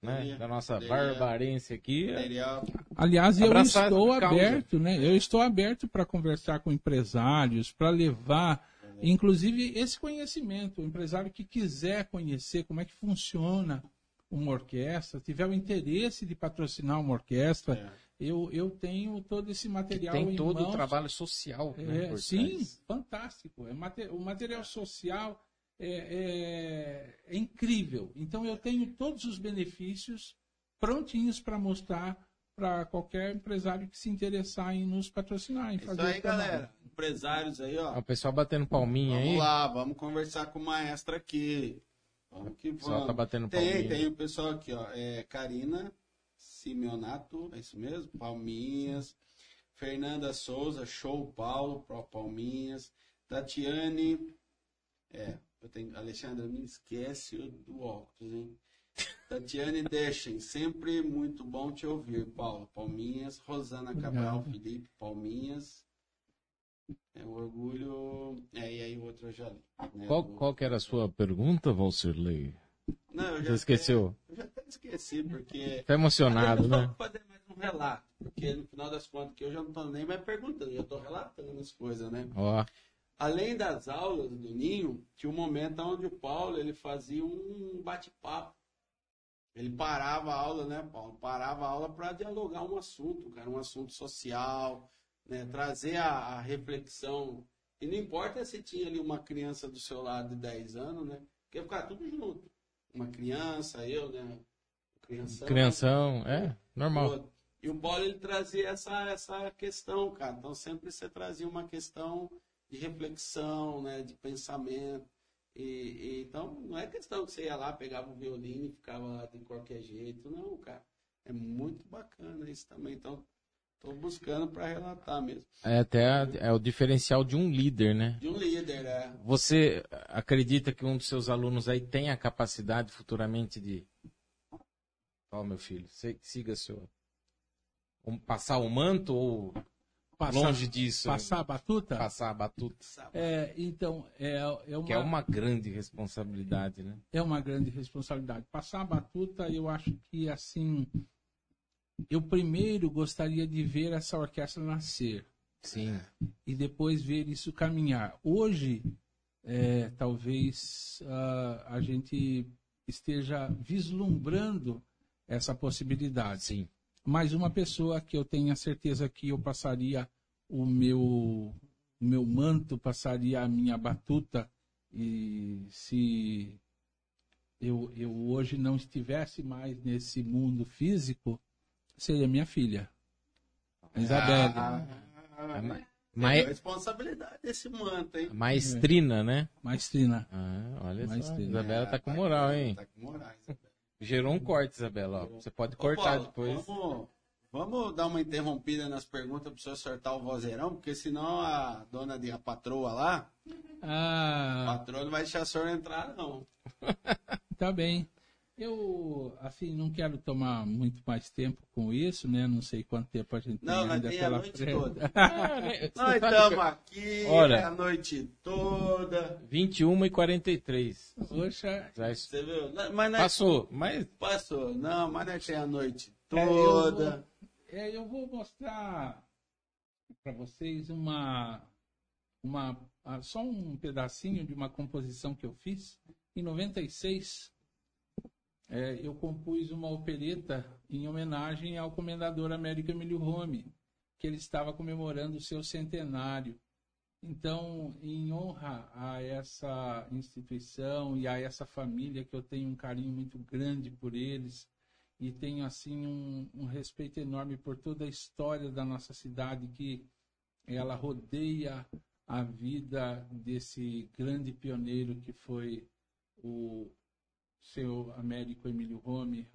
ter, né? né da nossa poderia, barbarense aqui. Poderia... Aliás, eu estou aberto, né? Eu estou aberto para conversar com empresários, para levar, inclusive, esse conhecimento. O empresário que quiser conhecer como é que funciona uma orquestra, tiver o interesse de patrocinar uma orquestra, é eu, eu tenho todo esse material Tem todo mãos. o trabalho social. Né, é, sim, fantástico. É, o material social é, é, é, incrível. Então eu tenho todos os benefícios prontinhos para mostrar para qualquer empresário que se interessar em nos patrocinar. Em fazer Isso aí, galera. Empresários aí, ó. O pessoal batendo palminha vamos aí. Vamos lá, vamos conversar com o maestro aqui. Vamos que vamos. O pessoal tá batendo tem, palminha. Tem, tem o pessoal aqui, ó. É, Karina Simeonato, é isso mesmo? Palminhas. Fernanda Souza, show Paulo, pro Palminhas. Tatiane, é, eu tenho, Alexandre, me esquece do óculos, hein? Tatiane Deixem, sempre muito bom te ouvir, Paulo. Palminhas. Rosana Cabral, Obrigado. Felipe, Palminhas. É um orgulho. É, e aí o outro eu já li. Né? Qual, qual que era a sua pergunta, Valcirley? Não, eu já Você esqueceu? eu já até esqueci, porque. Tá emocionado, né? Vou fazer mais um relato, porque no final das contas que eu já não tô nem mais perguntando, eu já tô relatando as coisas, né? Ó. Além das aulas do Ninho, tinha um momento onde o Paulo ele fazia um bate-papo. Ele parava a aula, né, Paulo? Parava a aula para dialogar um assunto, cara, um assunto social, né? Trazer a, a reflexão. E não importa se tinha ali uma criança do seu lado de 10 anos, né? Porque ficar tudo junto uma criança, eu, né? Crianção. Crianção, é, normal. E o Paulo ele trazia essa, essa questão, cara. Então sempre você trazia uma questão de reflexão, né? De pensamento. E, e, então não é questão que você ia lá, pegava o violino e ficava lá de qualquer jeito. Não, cara. É muito bacana isso também. Então, Estou buscando para relatar mesmo. É até a, é o diferencial de um líder, né? De um líder, é. Você acredita que um dos seus alunos aí tem a capacidade futuramente de. Ó, oh, meu filho, siga seu. Passar o manto ou passar, longe disso? Passar a batuta? Passar a batuta. É, então, é, é uma... Que é uma grande responsabilidade, né? É uma grande responsabilidade. Passar a batuta, eu acho que, assim, eu primeiro gostaria de ver essa orquestra nascer. Sim. E depois ver isso caminhar. Hoje, é, talvez uh, a gente esteja vislumbrando essa possibilidade. Sim. Mas uma pessoa que eu tenho a certeza que eu passaria o meu, o meu manto, passaria a minha batuta, e se eu, eu hoje não estivesse mais nesse mundo físico, seria minha filha. A Isabelle. Ah, ah, mas... responsabilidade desse manto, hein? Maestrina, né? Maestrina. Ah, olha Maestrina. só. Isabela tá com moral, hein? Tá com moral, Isabela. Gerou um corte, Isabela. Ó. Você pode cortar Ô, Paulo, depois. Vamos, vamos, dar uma interrompida nas perguntas para o senhor acertar o vozeirão, porque senão a dona de a patroa lá, ah. a patroa não vai deixar o senhor entrar, não. tá bem. Eu, assim, não quero tomar muito mais tempo com isso, né? Não sei quanto tempo a gente Não, tem ainda tem a pela noite frente. toda. Ah, né? Nós estamos aqui Olha. a noite toda. 21 e 43. Poxa, Já Você viu? Não, Mas nós passou, mas passou. Não, mas nós tem a noite É, eu toda. é, eu vou mostrar para vocês uma, uma, ah, só um pedacinho de uma composição que eu fiz. Em 96, é, eu compus uma opereta em homenagem ao comendador Américo Emílio Rome, que ele estava comemorando o seu centenário. Então, em honra a essa instituição e a essa família que eu tenho um carinho muito grande por eles e tenho assim um, um respeito enorme por toda a história da nossa cidade que ela rodeia a vida desse grande pioneiro que foi o seu Américo Emílio Rome.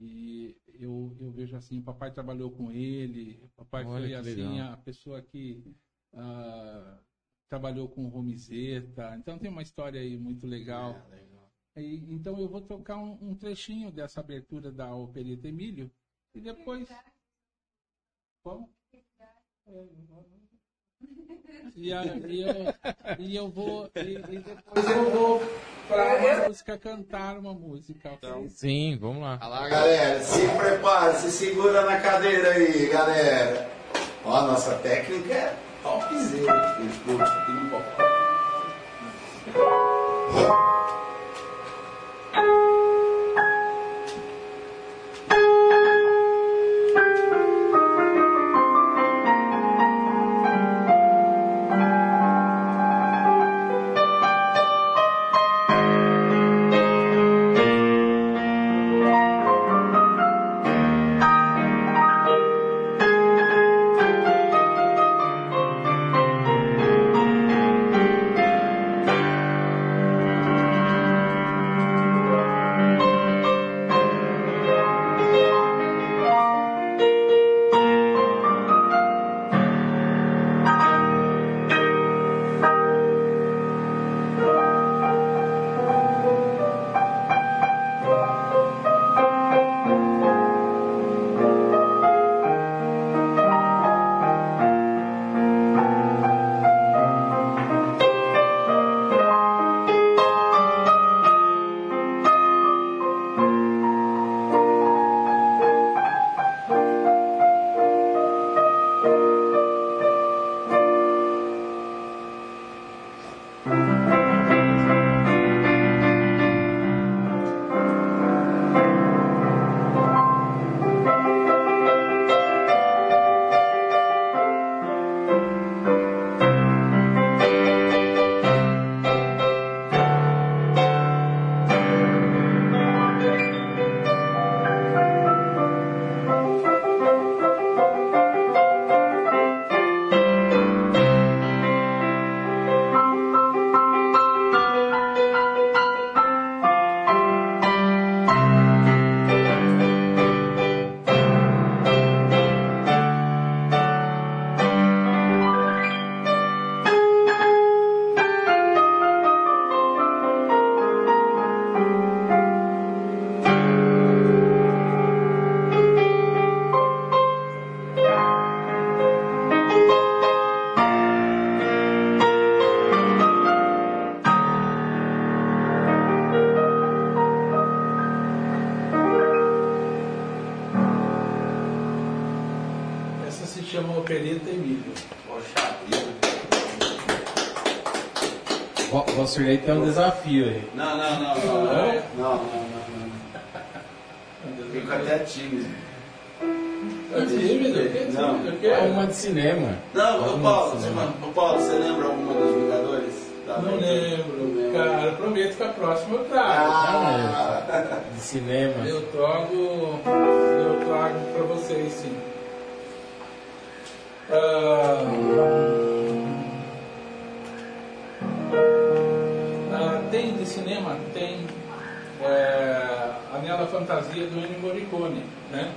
E eu, eu vejo assim, o papai trabalhou com ele, o papai Olha foi assim legal. a pessoa que ah, trabalhou com o Romizeta. Então tem uma história aí muito legal. E, então eu vou tocar um, um trechinho dessa abertura da Opereta Emílio e depois. Como? É, E, a- e eu, e eu vou. E, e depois eu vou para uma música cantar uma música. ok? sim, vamos lá. Galera. Se prepara, se segura na cadeira aí, galera. Ó, a nossa técnica é topzera. Escuta, aqui no O Valsirley tem um desafio aí. Não, não, não, não. Não, não, não, não. não. Fico até tímido. É tímido? O é Não. O É é? uma de cinema. Não, ô Alguma Paulo, ô Paulo, você lembra alguma dos Vingadores? Tá Não lembro. Cara, prometo que a próxima eu trago. Ah, De cinema. Eu trago, eu trago para vocês, sim. Do Ennio Morricone, né?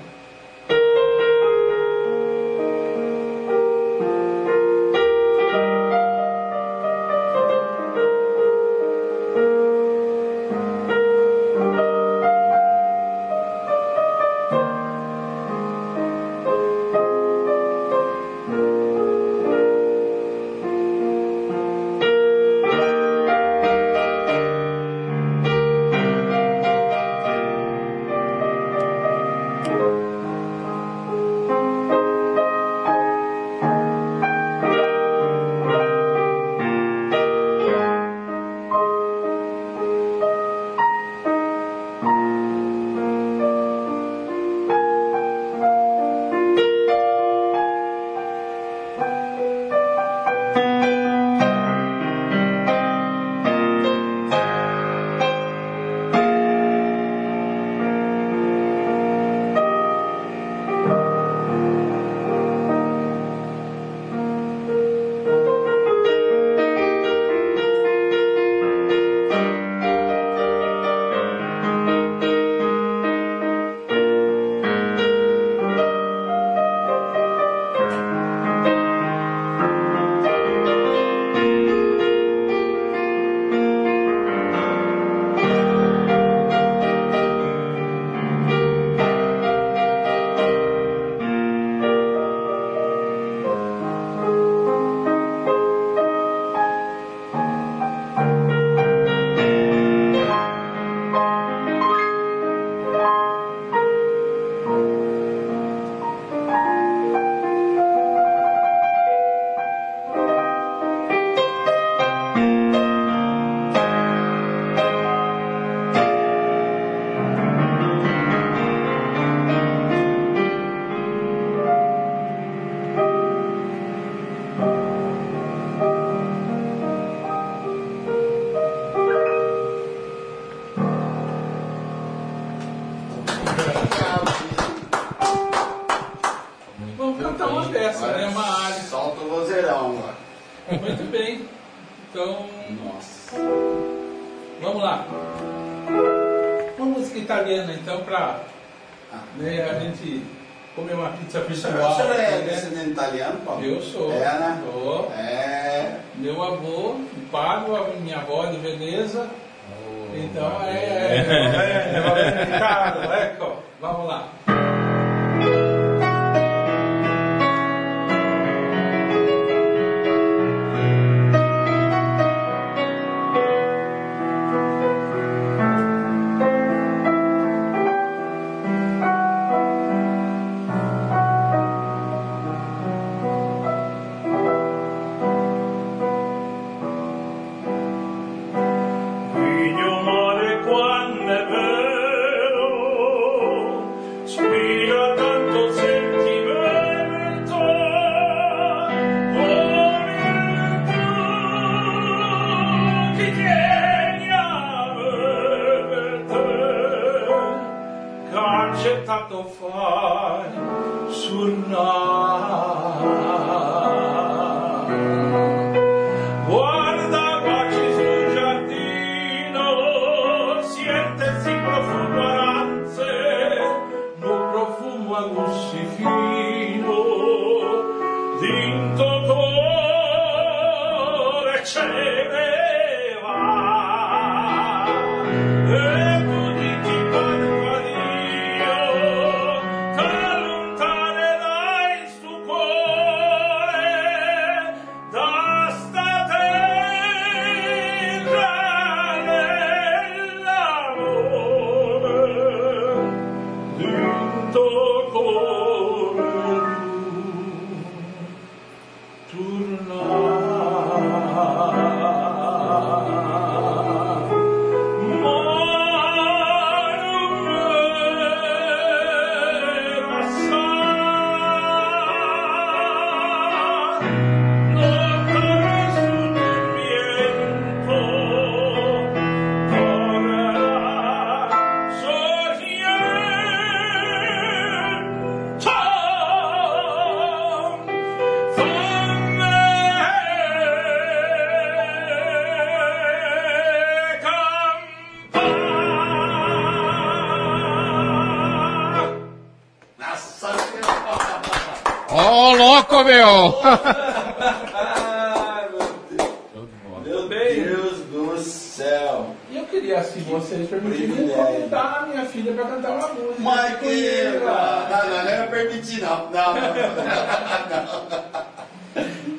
Filha para cantar uma música. Mas que. Não, não, não, não é permitir, não. Não, não, não.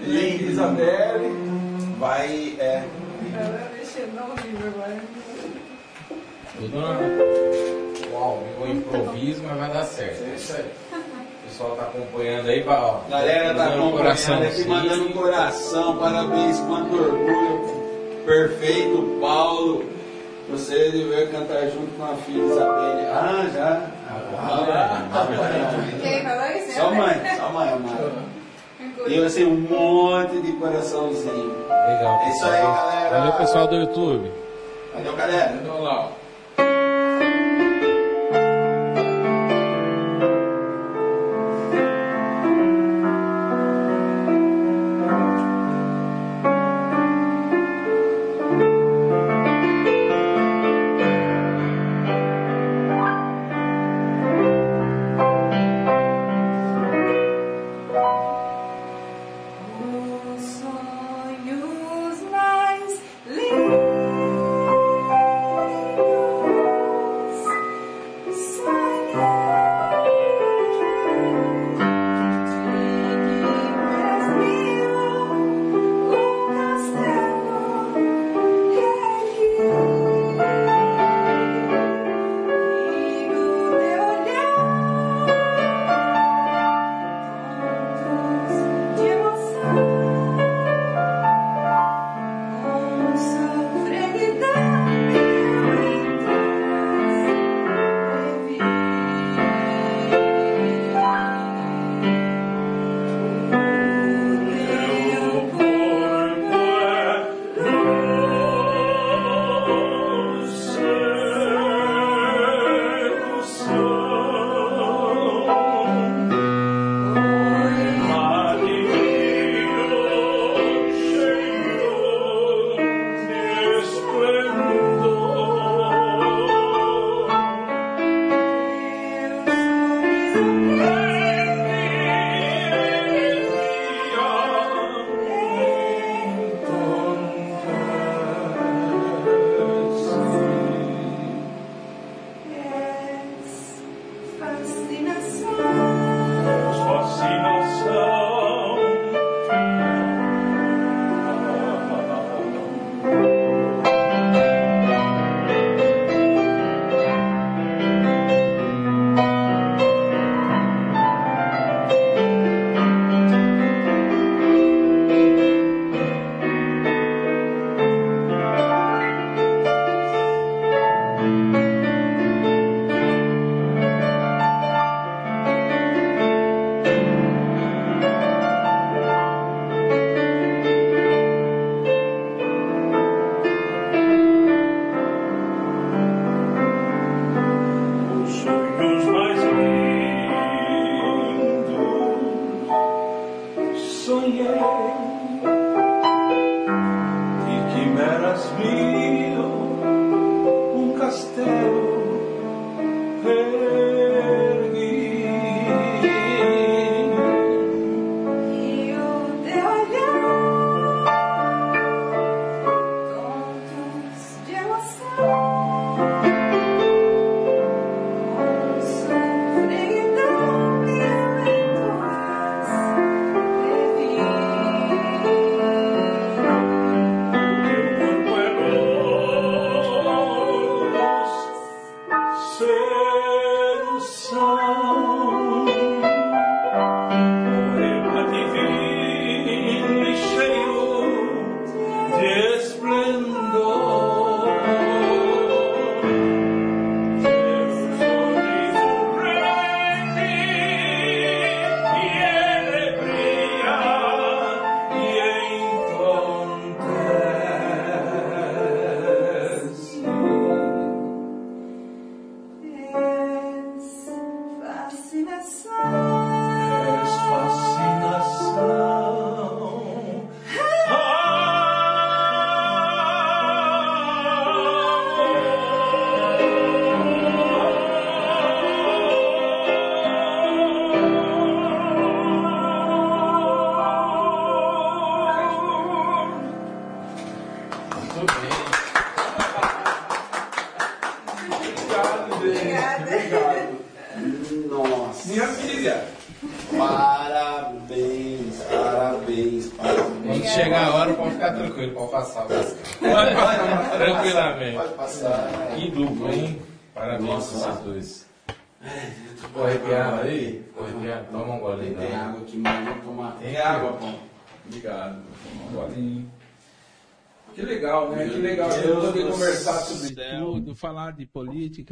E Isabelle. Vai, é. Ela é mexendo ao vivo agora. Tudo na... Uau, o improviso, mas vai dar certo. É isso aí. O pessoal tá acompanhando aí, pra, ó. Galera tá acompanhando aqui, mandando coração, parabéns, quanto orgulho. Perfeito, Paulo. Você deveria cantar junto com a filha Isabelle. Ah, já. Quem falou isso? Só mãe, só mãe, amada. E eu assim, um monte de coraçãozinho. Legal. É isso aí, galera. Valeu, pessoal do YouTube. Valeu, galera. Olha lá,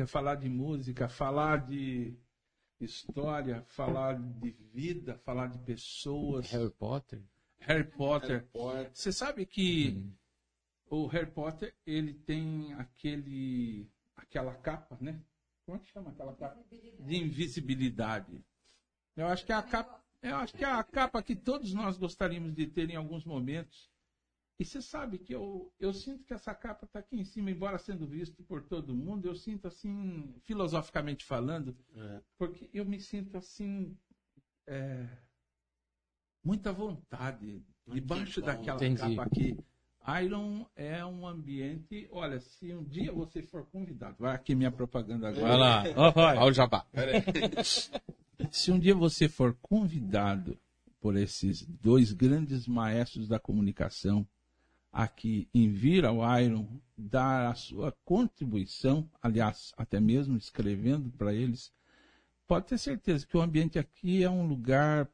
política, falar de música, falar de história, falar de vida, falar de pessoas. Harry Potter? Harry Potter. Repórter. Você sabe que o Harry Potter, ele tem aquele aquela capa, né? Como é que chama aquela capa? De invisibilidade. Eu acho que é a capa, eu acho que é a capa que todos nós gostaríamos de ter em alguns momentos. E você sabe que eu, eu sinto que essa capa está aqui em cima, embora sendo visto por todo mundo, eu sinto assim, filosoficamente falando, É. porque eu me sinto assim, é, muita vontade, debaixo daquela Entendi. capa aqui. Iron é um ambiente, olha, se um dia você for convidado, vai aqui minha propaganda agora. Vai lá. Olha o jabá. Se um dia você for convidado por esses dois grandes maestros da comunicação aqui em vir ao Iron dar a sua contribuição, aliás, até mesmo escrevendo para eles, pode ter certeza que o ambiente aqui é um lugar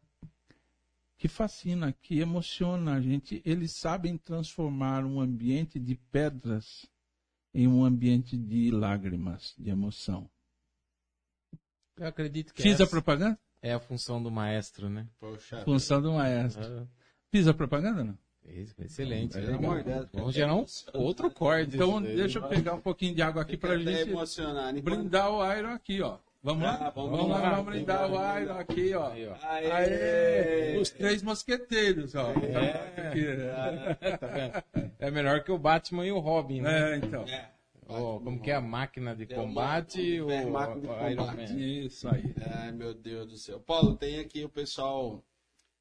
que fascina, que emociona a gente. Eles sabem transformar um ambiente de pedras em um ambiente de lágrimas, de emoção. Eu acredito que Fiz a propaganda? é a função do maestro, né? Poxa. Função do maestro. Ah, Fiz a propaganda, não? Isso, Excelente. Pelo legal. Deus. Vamos gerar um outro corte. Então, deixa eu pegar um pouquinho de água aqui pra até gente. Enquanto- brindar o Iron aqui, ó. Vamos lá? Ah, vamos vamos lá, lá. vamos brindar o Iron aqui, ó. Aí, ó. Aê! Aê! Os três mosqueteiros, ó. É. Tá vendo? É melhor que o Batman e o Robin, né? É, então. É. Ó, como que é a máquina de É combate ou é, máquina de combate. Man? Isso aí. Ai, meu Deus do céu. Paulo, tem aqui o pessoal,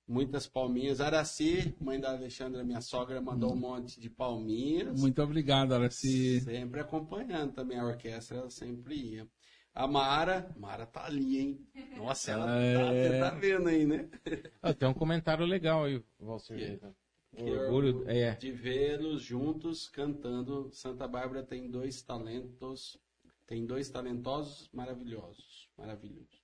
muitas palminhas. Araci, mãe da Alexandra, minha sogra, mandou um monte de palminhas. Muito obrigado, Araci. Sempre acompanhando também a orquestra, ela sempre ia. A Mara, Mara tá ali, hein? Nossa, ela tá, É. você tá vendo aí, né? Ah, tem um comentário legal aí, Valcer. Que Orgulho, é. de vê-los juntos cantando. Santa Bárbara tem dois talentos, tem dois talentosos maravilhosos, maravilhosos.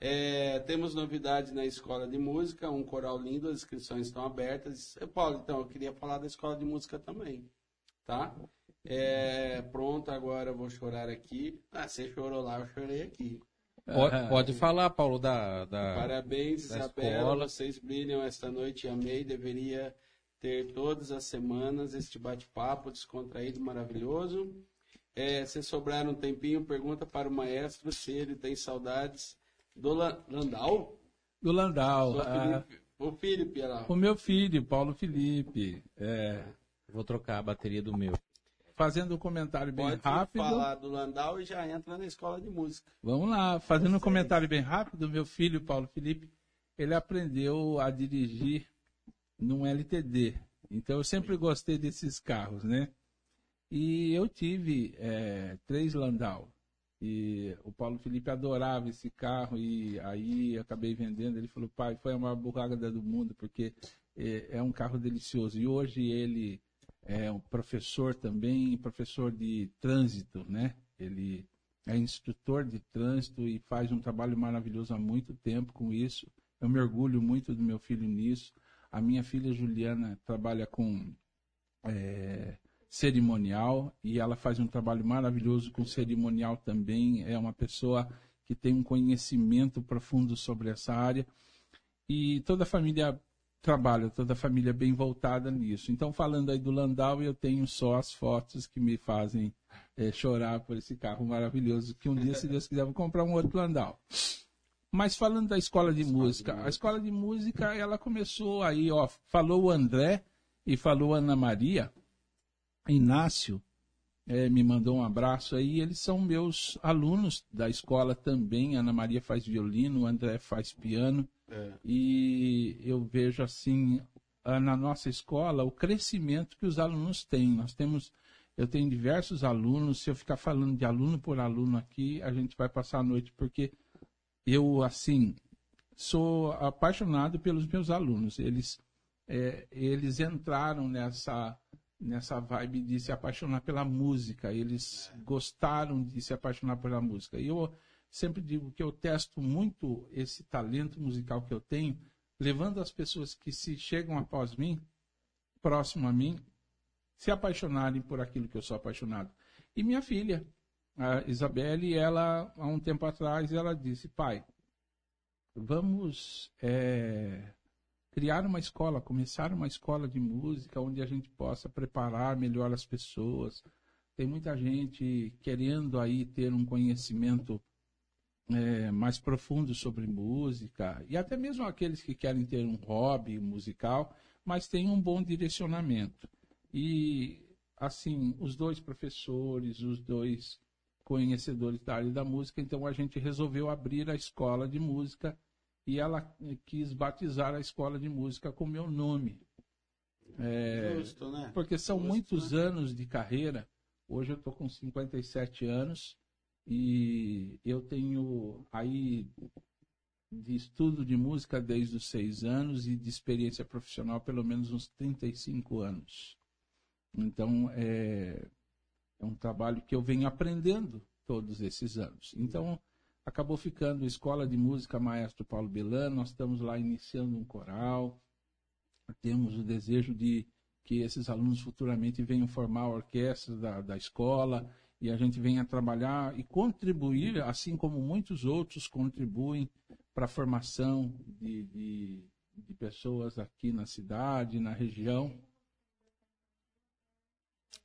É, temos novidades na escola de música, um coral lindo, as inscrições estão abertas. Paulo, então, eu queria falar da escola de música também, tá? É, pronto, agora eu vou chorar aqui. Ah, você chorou lá, eu chorei aqui. Pode, pode falar, Paulo, da. da... Parabéns, da Isabela. escola. Vocês brilham esta noite. Amei. Deveria ter todas as semanas este bate-papo descontraído, maravilhoso. É, se sobrar um tempinho, pergunta para o maestro se ele tem saudades do La- Landau. Do Landau. Ah, Felipe, O Felipe era. O meu filho, Paulo Felipe. É, Vou trocar a bateria do meu. fazendo um comentário bem Pode rápido. falar do Landau e já entra na escola de música. Vamos lá, fazendo um comentário bem rápido, meu filho, Paulo Felipe, ele aprendeu a dirigir num LTD. Então eu sempre gostei desses carros, né? E eu tive é, três Landau. E o Paulo Felipe adorava esse carro e aí acabei vendendo. Ele falou, pai, foi a maior burrada do mundo porque é, é um carro delicioso. E hoje ele é um professor também, professor de trânsito, né? Ele é instrutor de trânsito e faz um trabalho maravilhoso há muito tempo com isso. Eu me orgulho muito do meu filho nisso. A minha filha Juliana trabalha com é, cerimonial e ela faz um trabalho maravilhoso com cerimonial também. É uma pessoa que tem um conhecimento profundo sobre essa área e toda a família trabalha, toda a família bem voltada nisso. Então, falando aí do Landau, eu tenho só as fotos que me fazem é, chorar por esse carro maravilhoso, que um dia, se Deus quiser, vou comprar um outro Landau. Mas falando da escola de música, a escola de música, ela começou aí, ó, falou o André e falou a Ana Maria, Inácio, eh, me mandou um abraço aí, eles são meus alunos da escola também, Ana Maria faz violino, o André faz piano, e eu vejo assim, na nossa escola, o crescimento que os alunos têm. Nós temos, eu tenho diversos alunos, se eu ficar falando de aluno por aluno aqui, a gente vai passar a noite, porque eu, assim, sou apaixonado pelos meus alunos. Eles, é, eles entraram nessa, nessa vibe de se apaixonar pela música. Eles gostaram de se apaixonar pela música. E eu sempre digo que eu testo muito esse talento musical que eu tenho, levando as pessoas que se chegam após mim, próximo a mim, se apaixonarem por aquilo que eu sou apaixonado. E minha filha, a Isabelle, ela, há um tempo atrás, ela disse, pai, vamos é, criar uma escola, começar uma escola de música onde a gente possa preparar melhor as pessoas. Tem muita gente querendo aí ter um conhecimento é, mais profundo sobre música, e até mesmo aqueles que querem ter um hobby musical, mas tem um bom direcionamento. E, assim, os dois professores, os dois conhecedores da área da música, então a gente resolveu abrir a escola de música e ela quis batizar a escola de música com meu nome. É, Justo, né? porque são Justo, muitos né? anos de carreira. Hoje eu estou com 57 anos e eu tenho aí de estudo de música desde os seis anos e de experiência profissional pelo menos uns 35 anos. Então é, é um trabalho que eu venho aprendendo todos esses anos. Então acabou ficando Escola de Música Maestro Paulo Belano, nós estamos lá iniciando um coral, temos o desejo de que esses alunos futuramente venham formar a orquestra da, da escola e a gente venha trabalhar e contribuir, assim como muitos outros contribuem para a formação de, de, de pessoas aqui na cidade, na região.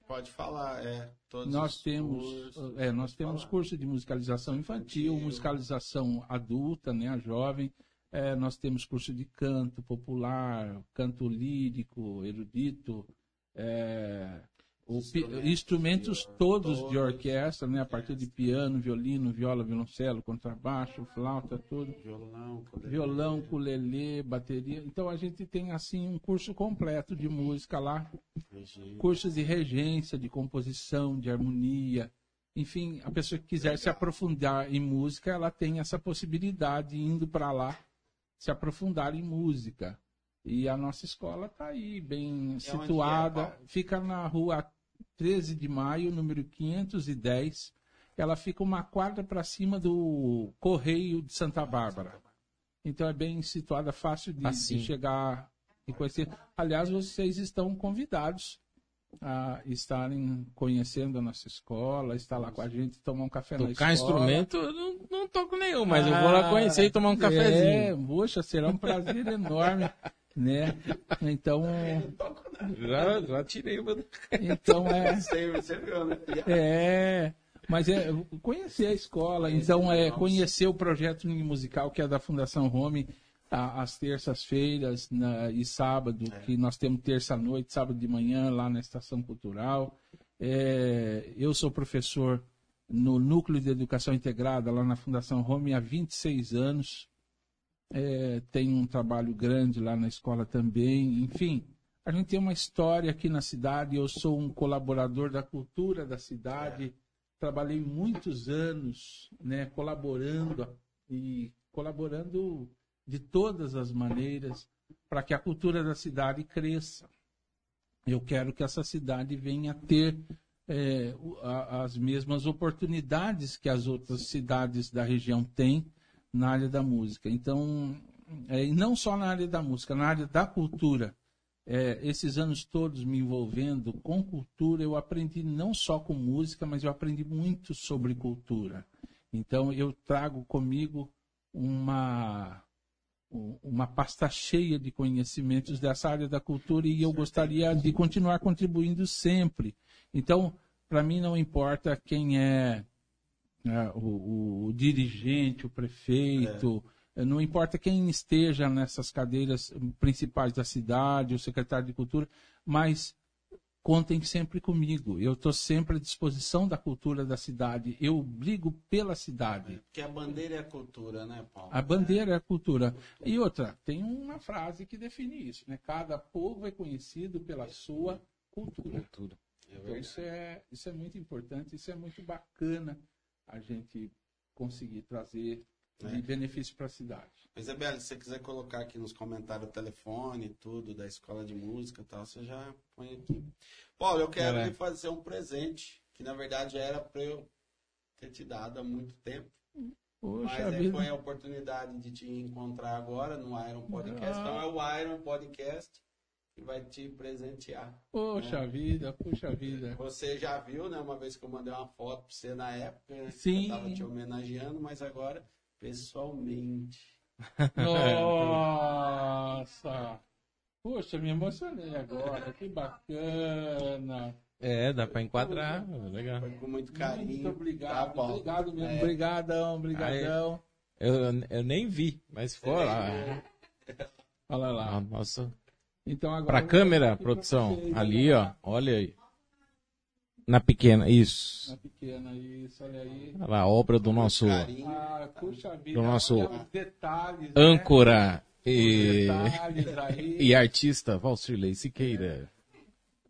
Pode falar, é. Todos Nós os temos, cursos, é, nós temos falar. curso de musicalização infantil, Infantil. musicalização adulta, né, a jovem. É, nós temos curso de canto popular, canto lírico, erudito, é, Instrumentos instrumentos de- todos de todos. orquestra, né, a partir de piano, violino, viola, violoncelo, contrabaixo, flauta, tudo Violão, ukulele. violão, ukulele, bateria. Então a gente tem assim um curso completo de música lá, Regina. cursos de regência, de composição, de harmonia. Enfim, a pessoa que quiser se aprofundar em música, ela tem essa possibilidade indo para lá se aprofundar em música. E a nossa escola está aí, bem que é, situada. Paulo? fica na rua 13 de maio, número 510. Ela fica uma quadra para cima do Correio de Santa Bárbara. Então é bem situada, fácil de, de Facinho. chegar e conhecer. Aliás, vocês estão convidados a estarem conhecendo a nossa escola, estar lá com a gente, tomar um café na Tocar escola. instrumento, eu não, não toco nenhum, mas eu vou lá conhecer e tomar um É, cafezinho. poxa, será um prazer enorme, né? Então, Já, já tirei o meu... então é, Você, viu, né? é, mas é conhecer a escola, então é conhecer o projeto musical que é da Fundação Home. às terças-feiras e sábado, que nós temos terça-noite, sábado de manhã, lá na Estação Cultural. É, eu sou professor no Núcleo de Educação Integrada, lá na Fundação Home, há 26 anos. É, tenho um trabalho grande lá na escola também. Enfim, a gente tem uma história aqui na cidade. Eu sou um colaborador da cultura da cidade. Trabalhei muitos anos né, colaborando e colaborando de todas as maneiras para que a cultura da cidade cresça. Eu quero que essa cidade venha a ter é, as mesmas oportunidades que as outras cidades da região têm na área da música. Então, é, e não só na área da música, na área da cultura. É, esses anos todos me envolvendo com cultura, eu aprendi não só com música, mas eu aprendi muito sobre cultura. Então, eu trago comigo uma um- uma pasta cheia de conhecimentos dessa área da cultura e eu gostaria de continuar contribuindo sempre. Então, para mim não importa quem é né, o, o- dirigente, o prefeito, eh, não importa quem esteja nessas cadeiras principais da cidade, o secretário de cultura, mas contem sempre comigo. Eu estou sempre à disposição da cultura da cidade. Eu brigo pela cidade. Porque a bandeira é a cultura, né, Paulo? A bandeira é a cultura. E outra, tem uma frase que define isso, né? Cada povo é conhecido pela sua cultura. Tudo. Então isso é, isso é muito importante, isso é muito bacana a gente conseguir trazer de É. benefício para a cidade. Isabela, se você quiser colocar aqui nos comentários o telefone, tudo, da escola de música e tal, você já põe aqui. Paulo, eu quero Caraca. lhe fazer um presente, que na verdade era para eu ter te dado há muito tempo. Poxa mas aí foi a oportunidade de te encontrar agora no Iron Podcast. Ah. Então é o Iron Podcast que vai te presentear. Poxa vida, poxa vida. Você já viu, né? Uma vez que eu mandei uma foto pra você na época, né? Sim. Eu tava te homenageando, mas agora pessoalmente. Nossa! Poxa, me emocionei agora, que bacana. É, dá pra enquadrar. Legal. Foi com muito carinho. Muito obrigado, tá, obrigado mesmo, É. obrigadão, obrigadão. Eu, eu nem vi, mas foi lá. Olha lá. Nossa. Então agora Pra câmera, pra produção. vocês, Ali, olha ó. Olha aí. Na pequena, isso. Na pequena, isso, olha aí. Olha lá, a obra do nosso. Ah, puxa vida. Do nosso detalhes, né? âncora Os e, e artista Valcirlei Siqueira.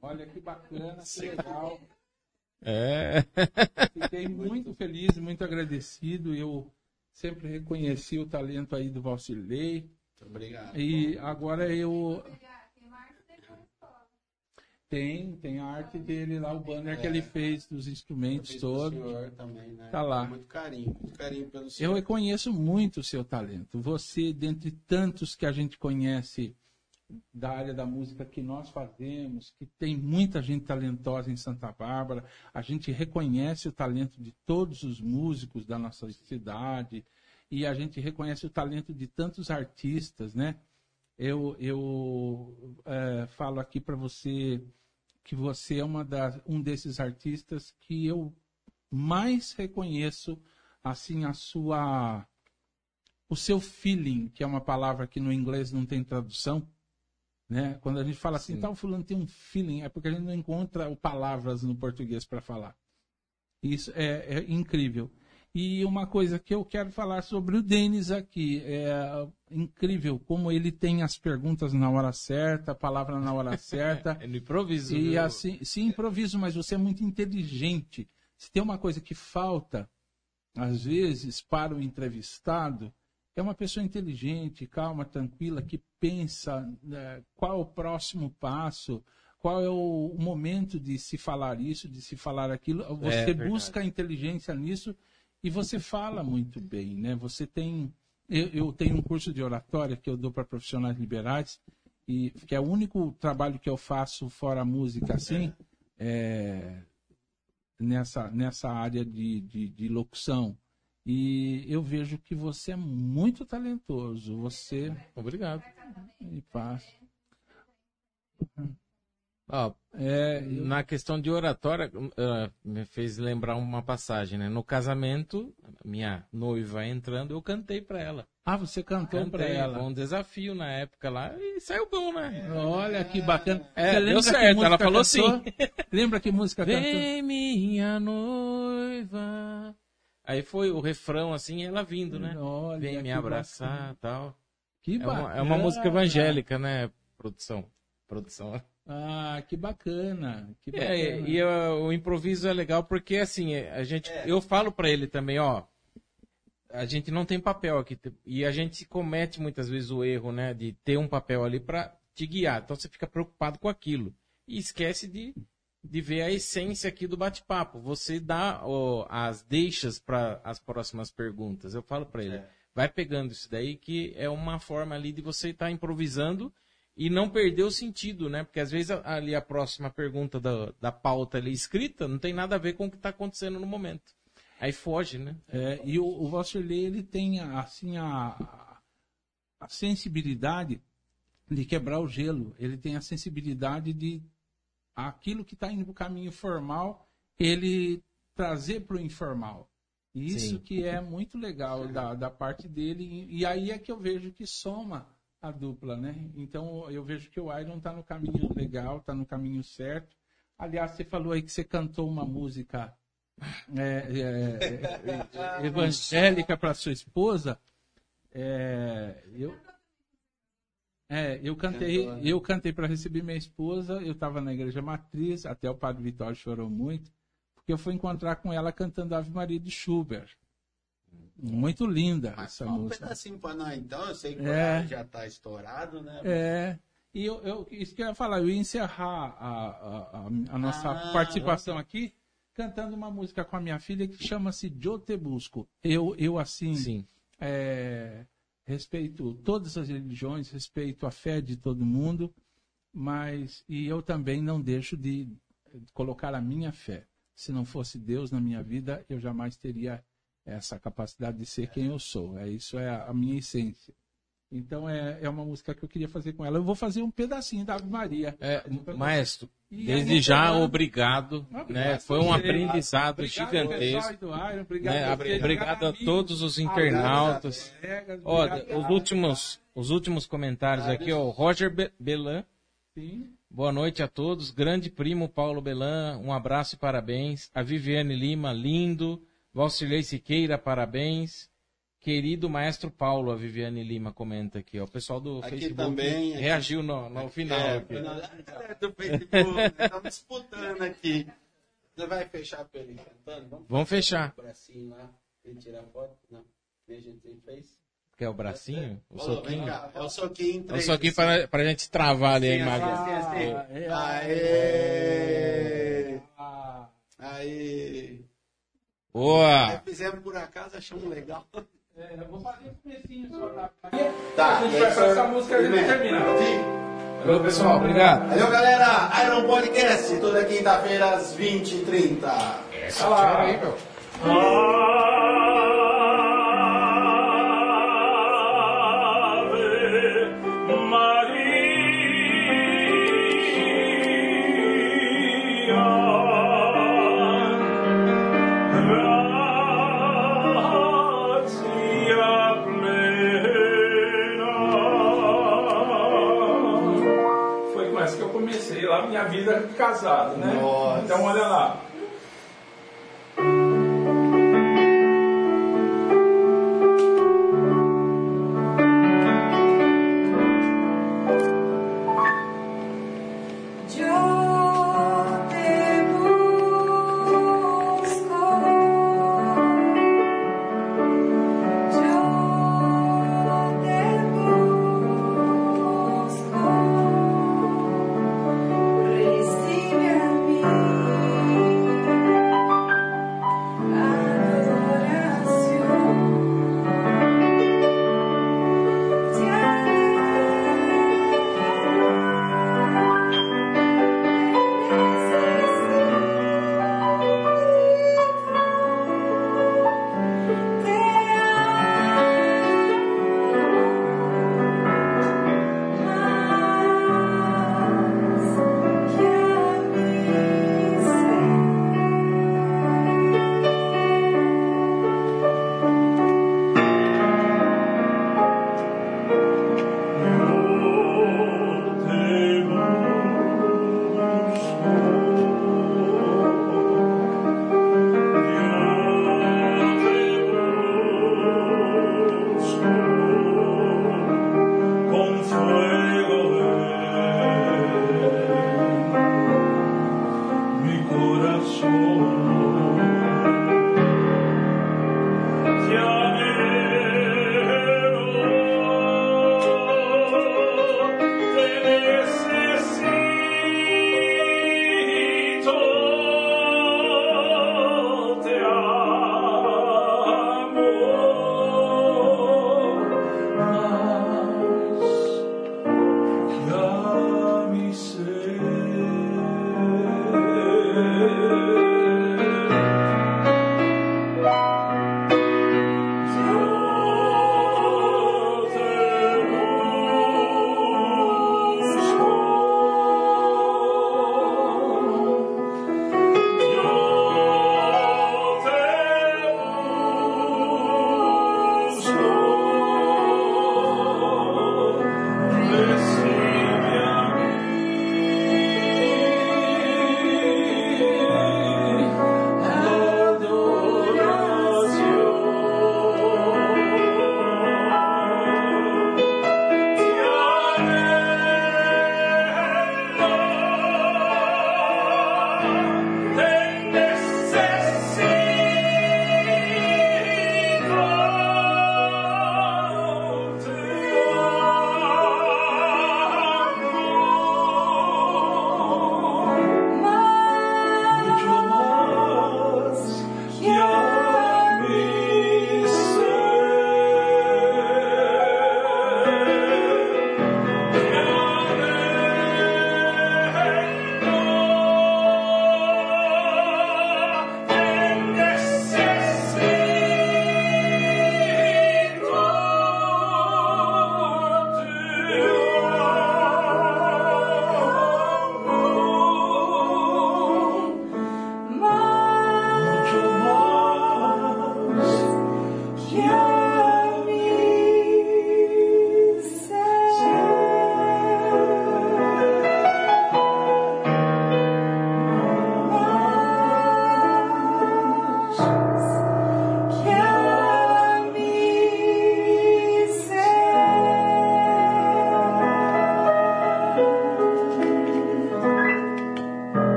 Olha que bacana, que legal. É. Fiquei muito feliz, muito agradecido. Eu sempre reconheci o talento aí do Valcirlei. Muito obrigado. E agora eu. Tem, tem a arte dele lá, o banner que ele fez dos Eu instrumentos todos. senhor também, né? Tá lá. Muito carinho, muito carinho pelo Eu senhor. reconheço muito o seu talento. Você, dentre tantos que a gente conhece da área da música que nós fazemos, que tem muita gente talentosa em Santa Bárbara, a gente reconhece o talento de todos os músicos da nossa cidade e a gente reconhece o talento de tantos artistas, né? Eu, eu eh, falo aqui para você que você é uma das, um desses artistas que eu mais reconheço assim a sua o seu feeling, que é uma palavra que no inglês não tem tradução, né? Quando a gente fala assim, Sim. tal fulano tem um feeling, é porque a gente não encontra palavras no português para falar. Isso é, é incrível. E uma coisa que eu quero falar sobre o Denis aqui, é incrível como ele tem as perguntas na hora certa, a palavra na hora certa. É no improviso. E viu? assim, sim, improviso, mas você é muito inteligente. Se tem uma coisa que falta, às vezes, para o entrevistado, é uma pessoa inteligente, calma, tranquila, que pensa né, qual é o próximo passo, qual é o momento de se falar isso, de se falar aquilo. Você verdade. busca a inteligência nisso e você fala muito bem, né? Você tem. Eu, eu tenho um curso de oratória que eu dou para profissionais liberais, e que é o único trabalho que eu faço fora a música, assim, é, nessa, nessa área de, de, de locução. E eu vejo que você é muito talentoso. Você Obrigado. me passa. Ó, É, eu- na questão de oratória, ah, me fez lembrar uma passagem, né? No casamento, minha noiva entrando, eu cantei pra ela. Ah, você cantou pra Cantei, ela. foi um desafio na época lá e saiu bom, né? Olha que bacana. É, Você deu certo, ela falou cantou? Lembra que música cantou? Vem minha noiva. Aí foi o refrão assim, ela vindo, né? Olha, Vem me abraçar tal. Que É uma, bacana. é uma música evangélica, né? Produção. Produção. Ah, que bacana. Que bacana. É, e uh, o improviso é legal porque assim, a gente, eu falo pra ele também, ó, a gente não tem papel aqui e a gente comete muitas vezes o erro, né, de ter um papel ali pra te guiar. Então você fica preocupado com aquilo e esquece de, de ver a essência aqui do bate-papo. Você dá ó, as deixas para as próximas perguntas. Eu falo pra ele, vai pegando isso daí que é uma forma ali de você estar improvisando e não perder o sentido, né? Porque às vezes a- ali a próxima pergunta da, da pauta ali escrita não tem nada a ver com o que está acontecendo no momento. Aí foge, né? É, e o, o Vanderlei, ele tem assim a, a sensibilidade de quebrar o gelo. Ele tem a sensibilidade de aquilo que está indo para o caminho formal, ele trazer para o informal. E Isso Sim. que é muito legal da, da parte dele. E, e aí é que eu vejo que soma a dupla, né? Então eu vejo que o Iron está no caminho legal, está no caminho certo. Aliás, você falou aí que você cantou uma música é, é, é, evangélica para sua esposa. É, eu, é, eu cantei, né? eu cantei para receber minha esposa. Eu estava na igreja matriz, até o padre Vitório chorou muito, porque eu fui encontrar com ela cantando Ave Maria de Schubert. Muito linda Mas essa só um música. pedacinho pra nós, então. Eu sei que o É. já tá estourado, né? É. E eu, eu, isso que eu ia falar, eu ia encerrar a, a, a, a nossa Ah, participação aqui cantando uma música com a minha filha que chama-se Eu Te Busco. Eu, eu assim, Sim. é, respeito todas as religiões, respeito a fé de todo mundo, mas e eu também não deixo de colocar a minha fé. Se não fosse Deus na minha vida, eu jamais teria essa capacidade de ser quem eu sou. É isso é a, minha essência. Então é, é uma música que eu queria fazer com ela. Eu vou fazer um pedacinho da Ave Maria. É, maestro, E desde já, falando- obrigado. Obrigado né? Foi um você. aprendizado Obrigado, gigantesco. pessoal do Iron, Obrigado, né? você, Obrigado a todos os internautas. colegas, Ó, os últimos, os últimos comentários aqui, ó. Roger Be- Belan. Sim. Boa noite a todos. Grande primo Paulo Belan, um abraço e parabéns. A Viviane Lima, lindo. Valcirlei Siqueira, parabéns. Querido maestro Paulo, a Viviane Lima comenta aqui, ó. O pessoal do Aqui Facebook também, aqui- reagiu no, no final. É, aqui. é do Facebook, estamos disputando aqui. Você vai fechar pra ele cantando? Vamos fechar. Um bracinho lá, ele tirar foto? Não. Nem a gente fez. Quer o bracinho? O Vem soquinho? cá, é o soquinho. É o três, soquinho assim. para, pra gente travar ali a Assim, imagem. assim, assim. É. Aê! Ah, Aê! Boa! Fizemos por acaso, achamos legal. é, eu vou fazer um comecinho só da... Tá, A gente vai pra essa música e a gente termina. Valeu, pessoal. Obrigado. Valeu, galera! Iron Podcast, toda quinta-feira às 20h30. Essa fera aí, meu. Ave casado, né? Nossa. Então olha lá.